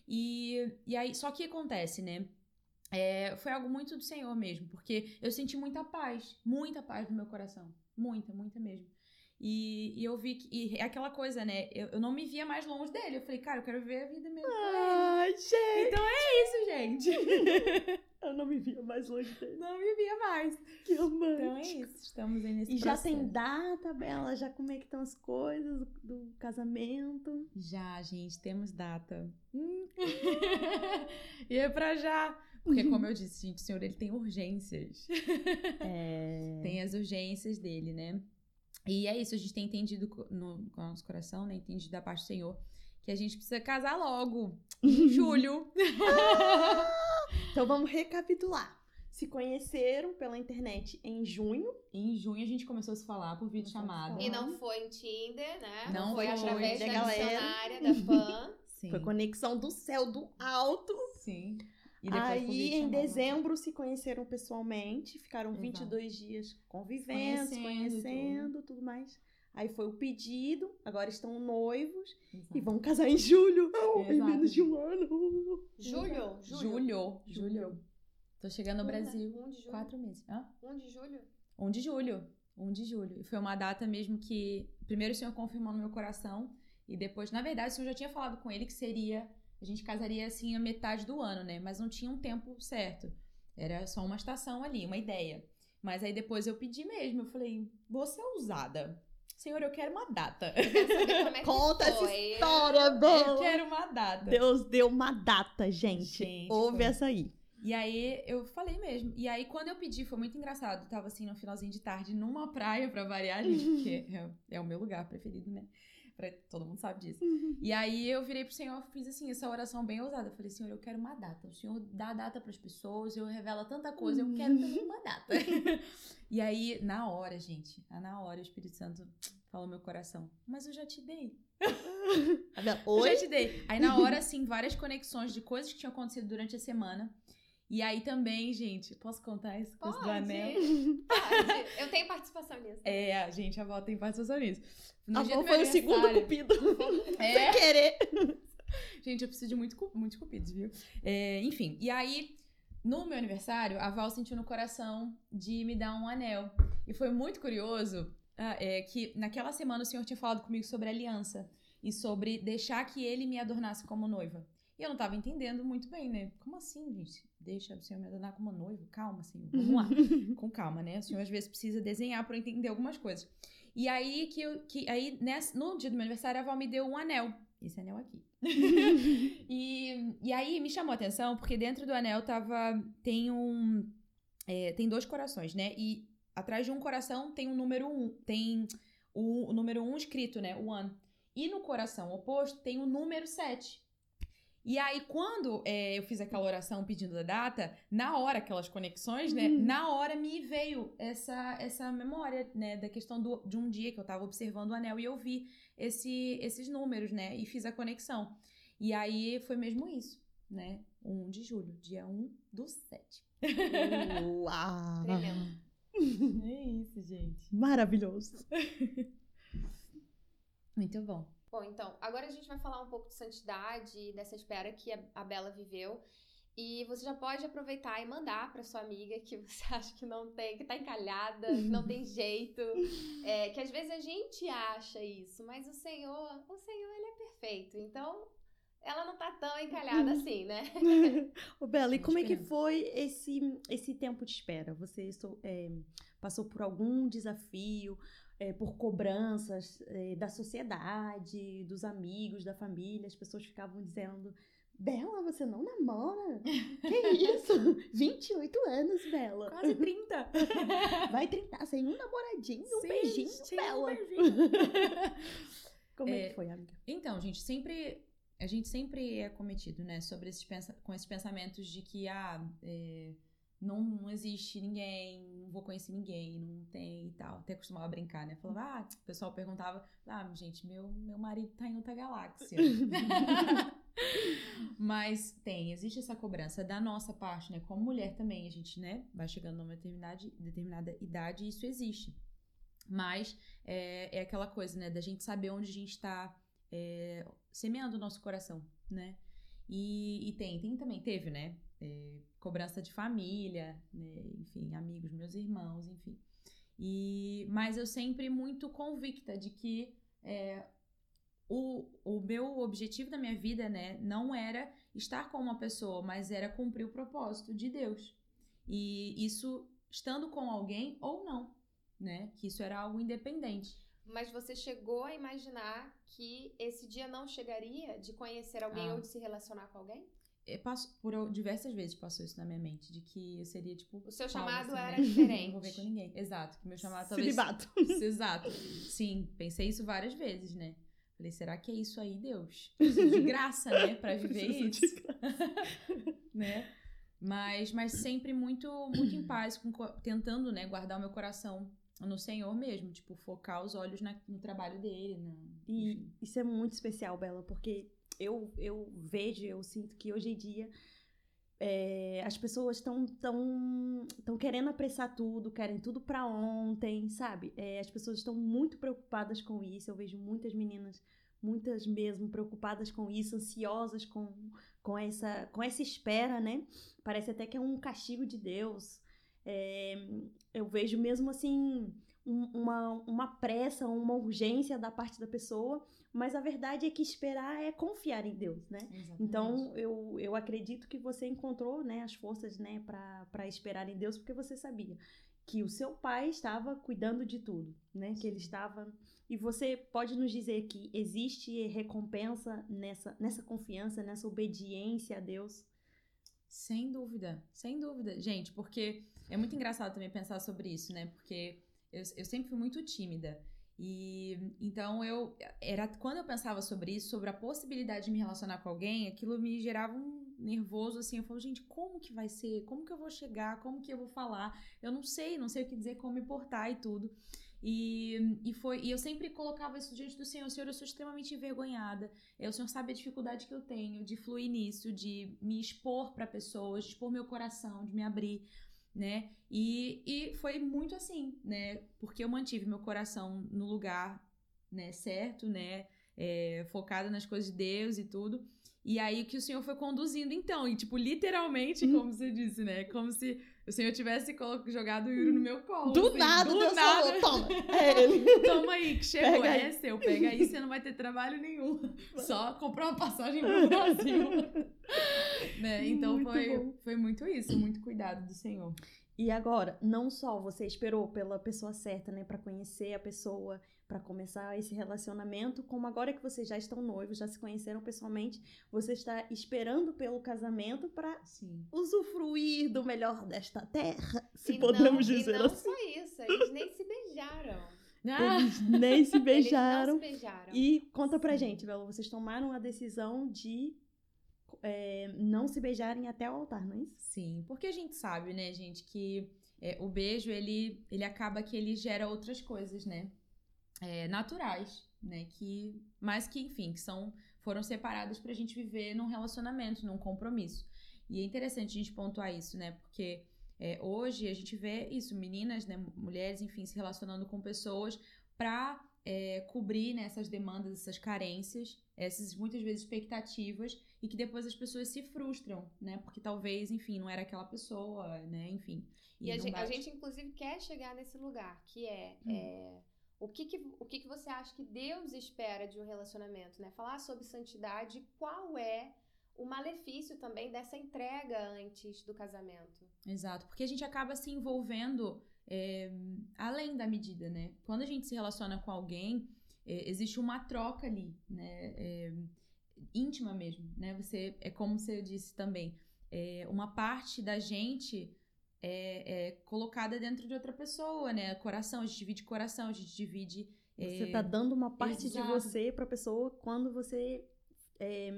Speaker 3: E, e aí, só que acontece, né? É, foi algo muito do Senhor mesmo, porque eu senti muita paz, muita paz no meu coração. Muita, muita mesmo. E, e eu vi que. E é aquela coisa, né? Eu, eu não me via mais longe dele. Eu falei, cara, eu quero viver a vida mesmo.
Speaker 1: Ai, gente.
Speaker 3: Então é isso, gente.
Speaker 1: Eu não me via mais longe dele.
Speaker 3: Não me via mais.
Speaker 1: Que romântico.
Speaker 3: Então é isso. Estamos aí nesse
Speaker 1: E já
Speaker 3: processo.
Speaker 1: tem data, Bela? Já como é que estão as coisas do, casamento?
Speaker 3: Já, gente, temos data. Hum. e é pra já. Porque, como eu disse, gente, o senhor ele tem urgências.
Speaker 1: É.
Speaker 3: Tem as urgências dele, né? E é isso, a gente tem entendido no, com o nosso coração, né? Entendido da parte do Senhor, que a gente precisa casar logo, em julho.
Speaker 1: Então vamos recapitular. Se conheceram pela internet em junho.
Speaker 3: em junho a gente começou a se falar por vídeo chamada.
Speaker 1: falar.
Speaker 2: E não foi em Tinder, né?
Speaker 3: Não
Speaker 2: foi
Speaker 3: foi,
Speaker 2: através
Speaker 1: da
Speaker 2: da
Speaker 1: galera.
Speaker 2: da fã.
Speaker 3: Sim.
Speaker 1: Foi conexão do céu do alto.
Speaker 3: Sim. E
Speaker 1: Aí em dezembro se conheceram pessoalmente. Ficaram
Speaker 3: Exato.
Speaker 1: 22 dias convivendo, se
Speaker 3: Conhecendo,
Speaker 1: conhecendo, tudo mais. Aí foi o pedido, agora estão noivos
Speaker 3: Exato.
Speaker 1: e vão casar em julho. em menos de um ano.
Speaker 2: Julho?
Speaker 3: Julho. Julho. Tô chegando no
Speaker 2: Um?
Speaker 3: Brasil.
Speaker 2: Um de julho.
Speaker 3: Quatro meses. Hã?
Speaker 2: 1 de julho?
Speaker 3: 1 de julho. 1 de julho. E foi uma data mesmo que. Primeiro o senhor confirmou no meu coração. E depois, na verdade, o senhor já tinha falado com ele que seria. A gente casaria assim a metade do ano, né? Mas não tinha um tempo certo. Era só uma estação ali, uma ideia. Mas aí depois eu pedi mesmo. Eu falei, você é ousada. Senhor, eu quero uma data.
Speaker 2: Eu é que
Speaker 1: Conta essa. História,
Speaker 3: Eu
Speaker 1: Bela.
Speaker 3: quero uma data.
Speaker 1: Deus deu uma data, gente.
Speaker 3: Gente,
Speaker 1: Ouve
Speaker 3: foi.
Speaker 1: essa aí.
Speaker 3: E aí eu falei mesmo. E aí quando eu pedi, foi muito engraçado. Eu tava assim no finalzinho de tarde numa praia pra variar, gente, porque é, é o meu lugar preferido, né? Pra, todo mundo sabe disso. E aí eu virei pro Senhor, fiz assim, essa oração bem ousada. Eu falei, Senhor, eu quero uma data. O Senhor dá data pras pessoas, eu revela tanta coisa, eu quero também uma data. e aí, na hora, gente, na hora o Espírito Santo falou meu coração. Mas eu já te dei.
Speaker 1: Bela,
Speaker 3: Eu
Speaker 1: Oi?
Speaker 3: já te dei. Aí na hora, assim, várias conexões de coisas que tinham acontecido durante a semana. E aí também, gente, posso contar isso coisa do anel?
Speaker 2: Pode. Eu tenho participação nisso.
Speaker 3: É, a gente, a avó tem participação nisso. No
Speaker 1: A
Speaker 3: dia
Speaker 1: avó foi o segundo cupido.
Speaker 3: É,
Speaker 1: Sem querer.
Speaker 3: gente, eu preciso de muito, muitos cupidos, viu? É, enfim, e aí, no meu aniversário, a Val sentiu no coração de me dar um anel. E foi muito curioso ah, é, que naquela semana o senhor tinha falado comigo sobre aliança e sobre deixar que ele me adornasse como noiva. E eu não tava entendendo muito bem, né? Como assim, gente? Deixa o senhor me adornar como noivo? Calma, senhor. Vamos lá. Com calma, né? O senhor às vezes precisa desenhar eu entender algumas coisas. E aí, que, eu, que aí nessa, no dia do meu aniversário, a Val me deu um anel. esse anel aqui. e, e aí me chamou a atenção porque dentro do anel tava. Tem um. é, tem dois corações, né? E atrás de um coração tem o número um. Tem o, o número um escrito, né? O one. E no coração oposto tem o número 7. E aí, quando é, eu fiz aquela oração pedindo a data, na hora, aquelas conexões, né?
Speaker 1: Uhum.
Speaker 3: Na hora me veio essa, essa memória, né? Da questão do, de um dia que eu tava observando o anel e eu vi esse, esses números, né? E fiz a conexão. E aí foi mesmo isso, né? 1 de julho, dia 1 do 7.
Speaker 1: Uau!
Speaker 2: Tremendo.
Speaker 3: É isso, gente.
Speaker 1: Maravilhoso.
Speaker 3: Muito bom.
Speaker 2: Bom, então, agora a gente vai falar um pouco de santidade e dessa espera que a Bela viveu. E você já pode aproveitar e mandar para sua amiga que você acha que não tem, que tá encalhada, que não tem jeito. É, que às vezes a gente acha isso, mas o Senhor, o Senhor, ele é perfeito. Então, ela não tá tão encalhada assim, né?
Speaker 1: Ô, Bela, e como é que foi esse, esse tempo de espera? Você é, passou por algum desafio, é, por cobranças é, da sociedade, dos amigos, da família? As pessoas ficavam dizendo: Bela, você não namora? Que isso? 28 anos, Bela.
Speaker 3: Quase 30.
Speaker 1: Vai tentar sem um namoradinho, um
Speaker 3: Sim,
Speaker 1: beijinho,
Speaker 3: sem um
Speaker 1: Bela. Como é,
Speaker 3: É,
Speaker 1: que foi, amiga?
Speaker 3: Então, gente, sempre. A gente sempre é cometido, né? Sobre esses pensa com esses pensamentos de que, ah, é, não, não existe ninguém, não vou conhecer ninguém, não tem e tal. Até costumava brincar, né? Falava, ah, o pessoal perguntava, ah, gente, meu, meu marido tá em outra galáxia. Mas tem, existe essa cobrança da nossa parte, né? Como mulher também, a gente, né, vai chegando numa determinada, determinada idade e isso existe. Mas é, é aquela coisa, né, da gente saber onde a gente tá é, semeando o nosso coração, né? E, e tem, tem também, teve, né? é, cobrança de família, né? Enfim, amigos, meus irmãos, enfim. E, mas eu sempre muito convicta de que é, o, o meu objetivo da minha vida, né, não era estar com uma pessoa, mas era cumprir o propósito de Deus. E isso estando com alguém ou não, né? Que isso era algo independente.
Speaker 2: Mas você chegou a imaginar que esse dia não chegaria de conhecer alguém
Speaker 3: Ah.
Speaker 2: ou de se relacionar com alguém?
Speaker 3: Eu passo, por diversas vezes passou isso na minha mente, de que eu seria tipo.
Speaker 2: O seu chamado
Speaker 3: assim,
Speaker 2: era
Speaker 3: né?
Speaker 2: diferente.
Speaker 3: Não vou ver com ninguém. Exato, que meu chamado talvez.
Speaker 1: Celibato.
Speaker 3: Exato. Sim, pensei isso várias vezes, né? Falei, será que é isso aí, Deus? Preciso de graça, né? Pra viver isso.
Speaker 1: de
Speaker 3: né? Mas, mas sempre muito, muito em paz, com co- tentando, né, guardar o meu coração no Senhor mesmo, tipo, focar os olhos na- no trabalho dele, na,
Speaker 1: E
Speaker 3: enfim.
Speaker 1: isso é muito especial, Bela, porque eu, eu vejo, eu sinto que hoje em dia é, as pessoas estão tão, tão querendo apressar tudo, querem tudo pra ontem, sabe? É, as pessoas estão muito preocupadas com isso. Eu vejo muitas meninas, muitas mesmo, preocupadas com isso, ansiosas com, com, essa, com essa espera, né? Parece até que é um castigo de Deus. É, eu vejo mesmo assim um- uma, uma pressa, uma urgência da parte da pessoa, mas a verdade é que esperar é confiar em Deus, né?
Speaker 3: Exatamente.
Speaker 1: Então, eu, eu acredito que você encontrou né, as forças né, para esperar em Deus, porque você sabia que o seu pai estava cuidando de tudo, né? Que ele estava. E você pode nos dizer que existe recompensa nessa, nessa confiança, nessa obediência a Deus?
Speaker 3: Sem dúvida, sem dúvida. Gente, porque é muito engraçado também pensar sobre isso, né? Porque eu, eu sempre fui muito tímida. E então eu era quando eu pensava sobre isso, sobre a possibilidade de me relacionar com alguém, aquilo me gerava um nervoso assim, eu falo, gente, como que vai ser? Como que eu vou chegar? Como que eu vou falar? Eu não sei, não sei o que dizer, como me portar e tudo. E, e foi, e eu sempre colocava isso diante do Senhor, Senhor, eu sou extremamente envergonhada. É, O Senhor sabe a dificuldade que eu tenho de fluir nisso, de me expor para pessoas, de expor meu coração, de me abrir, né? E, e foi muito assim, né? Porque eu mantive meu coração no lugar, né, certo, né? É, focada nas coisas de Deus e tudo. E aí que o Senhor foi conduzindo, então, e tipo, literalmente, como você disse, né? Como se o Senhor tivesse jogado o Yuri no meu colo.
Speaker 1: Do
Speaker 3: assim,
Speaker 1: nada,
Speaker 3: do
Speaker 1: Deus
Speaker 3: nada.
Speaker 1: falou, toma! É ele.
Speaker 3: Toma aí, que chegou.
Speaker 1: Pega.
Speaker 3: É seu, pega aí, você não vai ter trabalho nenhum. Só comprar uma passagem pro Brasil. né? Então
Speaker 1: Muito
Speaker 3: foi,
Speaker 1: bom.
Speaker 3: foi muito isso, muito cuidado do Senhor.
Speaker 1: E agora, não só você esperou pela pessoa certa, né, para conhecer a pessoa, para começar esse relacionamento, como agora que vocês já estão noivos, já se conheceram pessoalmente, você está esperando pelo casamento para usufruir do melhor desta terra, se
Speaker 2: e
Speaker 1: podemos
Speaker 2: não,
Speaker 1: dizer
Speaker 2: e não
Speaker 1: assim.
Speaker 2: só isso, eles nem se beijaram.
Speaker 3: Ah,
Speaker 1: Eles nem se beijaram.
Speaker 2: Eles não se beijaram.
Speaker 1: E conta pra
Speaker 3: Sim.
Speaker 1: gente, Bela, vocês tomaram a decisão de é, não se beijarem até o altar, não é isso?
Speaker 3: Sim, porque a gente sabe, né, gente, que é, o beijo, ele, ele acaba que ele gera outras coisas, né? É, naturais, né? Que, mas que, enfim, que são, foram separadas pra gente viver num relacionamento, num compromisso. E é interessante a gente pontuar isso, né? Porque é, hoje a gente vê isso, meninas, né, mulheres, enfim, se relacionando com pessoas pra é, cobrir né, essas demandas, essas carências, essas muitas vezes expectativas, e que depois as pessoas se frustram, né? Porque talvez, enfim, não era aquela pessoa, né? Enfim.
Speaker 2: E a
Speaker 3: não
Speaker 2: gente, a gente, inclusive, quer chegar nesse lugar, que é,
Speaker 3: Hum.
Speaker 2: é, o, que, que, o que, que você acha que Deus espera de um relacionamento, né? Falar sobre santidade, qual é o malefício também dessa entrega antes do casamento.
Speaker 3: Exato, porque a gente acaba se envolvendo é, além da medida, né? Quando a gente se relaciona com alguém, é, existe uma troca ali, né? É, íntima mesmo, né? Você é como você disse também, é, uma parte da gente é, é colocada dentro de outra pessoa, né? Coração, a gente divide coração, a gente divide
Speaker 1: Você
Speaker 3: é,
Speaker 1: tá dando uma parte de
Speaker 3: exato.
Speaker 1: você pra pessoa quando você é,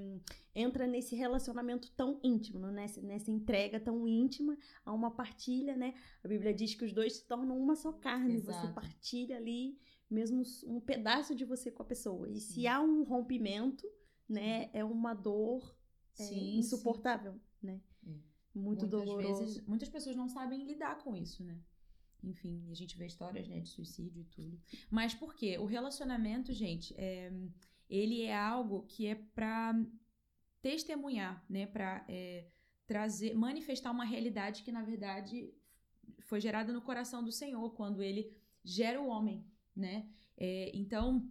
Speaker 1: entra nesse relacionamento tão íntimo, né? nessa, nessa entrega tão íntima a uma partilha, né? A Bíblia diz que os dois se tornam uma só carne. Você
Speaker 3: Exato.
Speaker 1: partilha ali mesmo um pedaço de você com a pessoa. E se
Speaker 3: Sim.
Speaker 1: há um rompimento, né? É uma dor é,
Speaker 3: Sim,
Speaker 1: insuportável, né? Muito
Speaker 3: muitas
Speaker 1: doloroso.
Speaker 3: vezes, muitas pessoas não sabem lidar com isso, né? Enfim, a gente vê histórias, né, de suicídio e tudo. Mas por quê? O relacionamento, gente, é, ele é algo que é pra testemunhar, né? Pra é, trazer, manifestar uma realidade que, na verdade, foi gerada no coração do Senhor, quando ele gera o homem, né? É, então,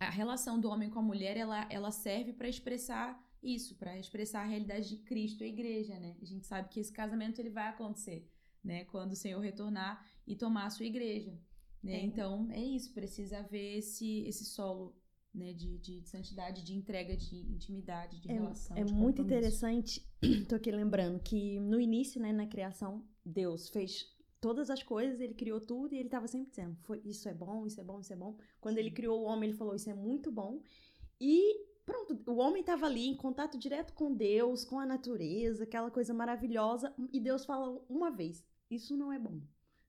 Speaker 3: a relação do homem com a mulher, ela, ela serve para expressar isso, para expressar a realidade de Cristo, a igreja, né? A gente sabe que esse casamento ele vai acontecer, né? Quando o Senhor retornar e tomar a sua igreja, né?
Speaker 1: É.
Speaker 3: Então, é isso, precisa haver esse, esse solo, né? De, de, de santidade, de entrega, de intimidade, de
Speaker 1: É,
Speaker 3: relação.
Speaker 1: é
Speaker 3: de
Speaker 1: muito interessante. Tô aqui lembrando que no início, né, na criação, Deus fez todas as coisas, ele criou tudo e ele estava sempre dizendo: Isso é bom, isso é bom, isso é bom. Quando ele criou o homem, ele falou: Isso é muito bom. E pronto, o homem estava ali em contato direto com Deus, com a natureza, aquela coisa maravilhosa. E Deus fala uma vez: Isso não é bom.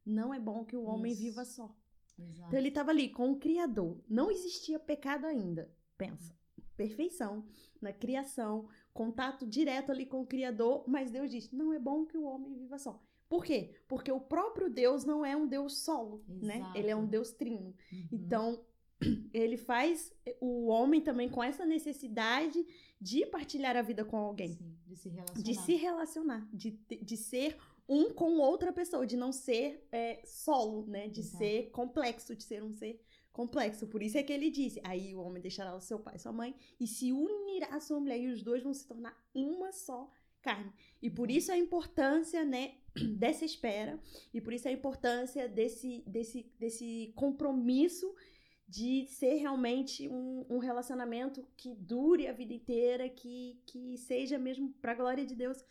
Speaker 1: Não é bom que o homem
Speaker 3: Isso.
Speaker 1: viva só.
Speaker 3: Exato.
Speaker 1: Então ele estava ali com o Criador. Não existia pecado ainda. Pensa. Perfeição na criação, contato direto ali com o Criador, mas Deus diz: não é bom que o homem viva só. Por quê? Porque o próprio Deus não é um Deus solo, né?
Speaker 3: Exato.
Speaker 1: Ele é um Deus trino.
Speaker 3: Uhum.
Speaker 1: Então, ele faz o homem também com essa necessidade de partilhar a vida com alguém
Speaker 3: Sim, de se relacionar.
Speaker 1: de se relacionar, de, de ser um com outra pessoa, de não ser é, solo, né? De
Speaker 3: Exato.
Speaker 1: ser complexo, de ser um ser complexo. Por isso é que ele disse: aí o homem deixará o seu pai e sua mãe e se unirá à sua mulher, e os dois vão se tornar uma só carne. E por isso a importância, né? Dessa espera, e por isso a importância desse, desse, desse compromisso de ser realmente um, um relacionamento que dure a vida inteira, que, que seja mesmo para a glória de Deus.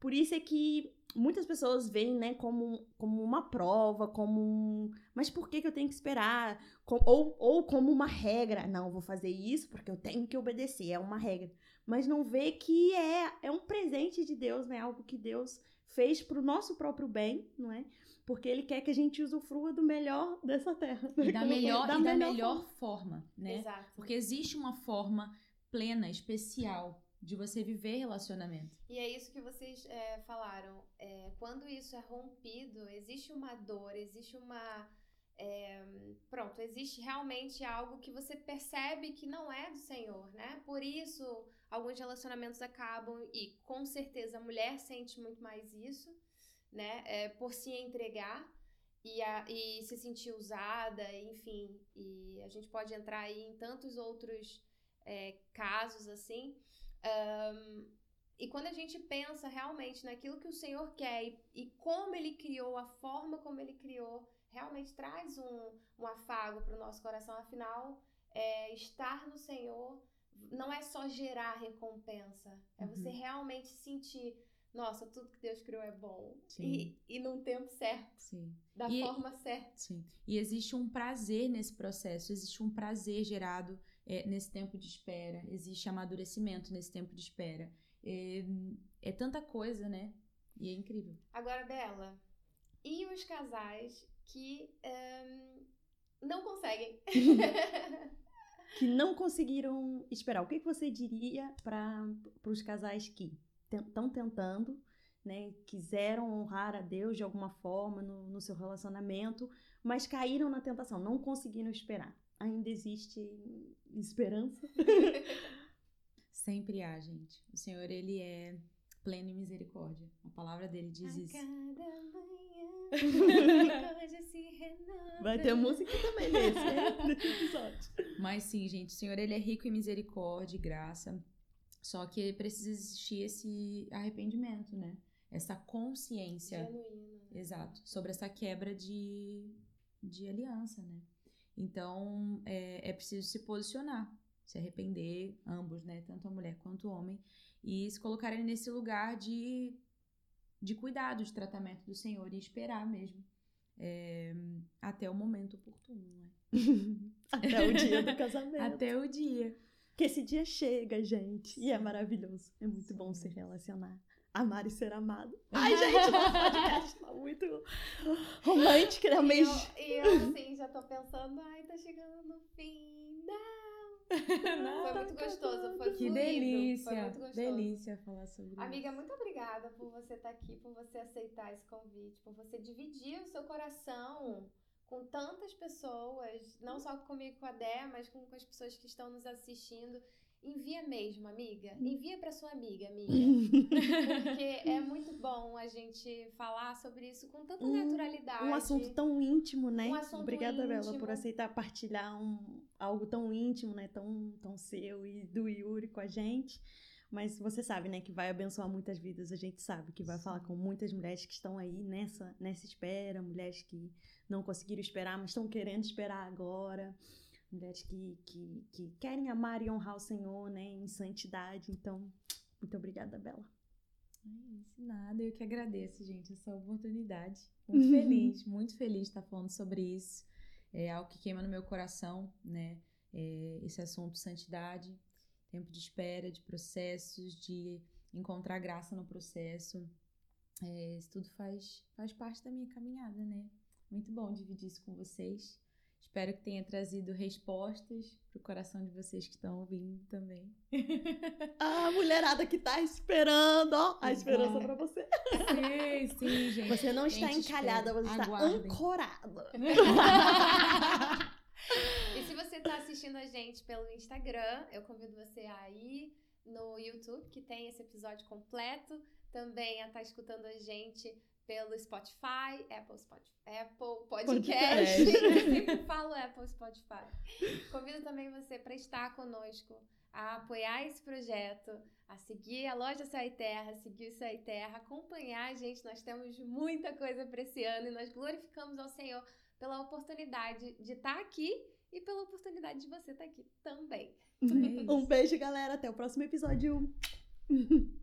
Speaker 1: Por isso é que muitas pessoas veem, né, como, como uma prova, como um... Mas por que, que eu tenho que esperar? Com- ou, ou como uma regra. Não, vou fazer isso porque eu tenho que obedecer, é uma regra. Mas não vê que é, é um presente de Deus, né? Algo que Deus fez para o nosso próprio bem, não é? Porque Ele quer que a gente usufrua do melhor dessa terra.
Speaker 3: E da melhor,
Speaker 1: Da
Speaker 3: e da
Speaker 1: melhor
Speaker 3: melhor forma, né?
Speaker 2: Exato.
Speaker 3: Porque existe uma forma plena, especial de você viver relacionamento.
Speaker 2: E é isso que vocês é, falaram. É, quando isso é rompido, existe uma dor, existe uma. é, pronto, existe realmente algo que você percebe que não é do Senhor, né? Por isso, alguns relacionamentos acabam, e com certeza a mulher sente muito mais isso, né? É, por se entregar e, a- e se sentir usada, enfim. E a gente pode entrar aí em tantos outros é, casos assim. Ahn, e quando a gente pensa realmente naquilo que o Senhor quer e, e como Ele criou, a forma como Ele criou, realmente traz um, um afago para o nosso coração. Afinal, é, estar no Senhor não é só gerar recompensa, é uhum. você realmente sentir nossa, tudo que Deus criou é bom. E, e num tempo certo.
Speaker 3: Sim.
Speaker 2: Da e, forma certa.
Speaker 3: Sim. E existe um prazer nesse processo, existe um prazer gerado é, nesse tempo de espera, existe amadurecimento nesse tempo de espera. É, é tanta coisa, né? E é incrível.
Speaker 2: Agora, Bela, e os casais que um, não conseguem?
Speaker 1: que não conseguiram esperar. O que, que você diria para os casais que estão tentando, né, quiseram honrar a Deus de alguma forma no, no seu relacionamento, mas caíram na tentação, não conseguiram esperar. Ainda existe esperança?
Speaker 3: Sempre há, gente. O Senhor, ele é pleno em misericórdia. A palavra dele diz a isso. Cada
Speaker 1: manhã, se renova. Vai ter música também nesse, episódio.
Speaker 3: Mas sim, gente, o Senhor, ele é rico em misericórdia e graça. Só que precisa existir esse arrependimento, né? Essa consciência.
Speaker 2: Genuína.
Speaker 3: Exato. Sobre essa quebra de, de aliança, né? Então, é, é preciso se posicionar, se arrepender, ambos, né? Tanto a mulher quanto o homem, e se colocarem nesse lugar de, de cuidado, de tratamento do Senhor e esperar mesmo. É, até o momento oportuno, né?
Speaker 1: até o dia do casamento.
Speaker 3: até o dia.
Speaker 1: Que esse dia chega, gente. E é maravilhoso. É muito bom se relacionar. Amar e ser amado. Ai, gente, nosso podcast tá muito romântico, né?
Speaker 2: E eu, eu, assim, já tô pensando, ai, tá chegando no fim. Não! Não, foi muito gostoso, foi
Speaker 3: Que
Speaker 2: fluido,
Speaker 3: delícia,
Speaker 2: foi muito gostoso.
Speaker 3: delícia falar sobre
Speaker 2: Amiga, isso. Amiga, muito obrigada por você estar tá aqui, por você aceitar esse convite, por você dividir o seu coração com tantas pessoas, não só comigo com a Dé, mas com, com as pessoas que estão nos assistindo. Envia mesmo, amiga. Envia para sua amiga, amiga. Porque é muito bom a gente falar sobre isso com tanta naturalidade.
Speaker 1: Um assunto tão íntimo, né? Um assunto Obrigada, íntimo. Bela, por aceitar partilhar um, algo tão íntimo, né? Tão, tão seu e do Yuri com a gente. Mas você sabe, né, que vai abençoar muitas vidas. A gente sabe que vai Sim. falar com muitas mulheres que estão aí nessa, nessa espera, mulheres que não conseguiram esperar, mas estão querendo esperar agora. Mulheres que, que, que querem amar e honrar o Senhor, né, em santidade. Então, muito obrigada, Bela.
Speaker 3: É isso, nada. Eu que agradeço, gente, essa oportunidade. Muito feliz, muito feliz de estar falando sobre isso. É algo que queima no meu coração, né? É esse assunto santidade, tempo de espera, de processos, de encontrar graça no processo. É, isso tudo faz, faz parte da minha caminhada, né? Muito bom dividir isso com vocês. Espero que tenha trazido respostas pro coração de vocês que estão ouvindo também.
Speaker 1: A mulherada que tá esperando, ó, a esperança para você.
Speaker 3: Sim, sim, gente.
Speaker 1: Você não está gente encalhada, você Aguardem. está ancorada.
Speaker 2: está assistindo a gente pelo Instagram, eu convido você a ir no YouTube, que tem esse episódio completo. Também a estar tá escutando a gente pelo Spotify, Apple, Spotify, Apple Podcast. Eu sempre falo Apple Spotify. Convido também você para estar conosco, a apoiar esse projeto, a seguir a loja Sai Terra, seguir o Sai Terra, acompanhar a gente. Nós temos muita coisa para esse ano e nós glorificamos ao Senhor pela oportunidade de estar aqui e pela oportunidade de você estar aqui também.
Speaker 1: Um beijo, galera. Até o próximo episódio.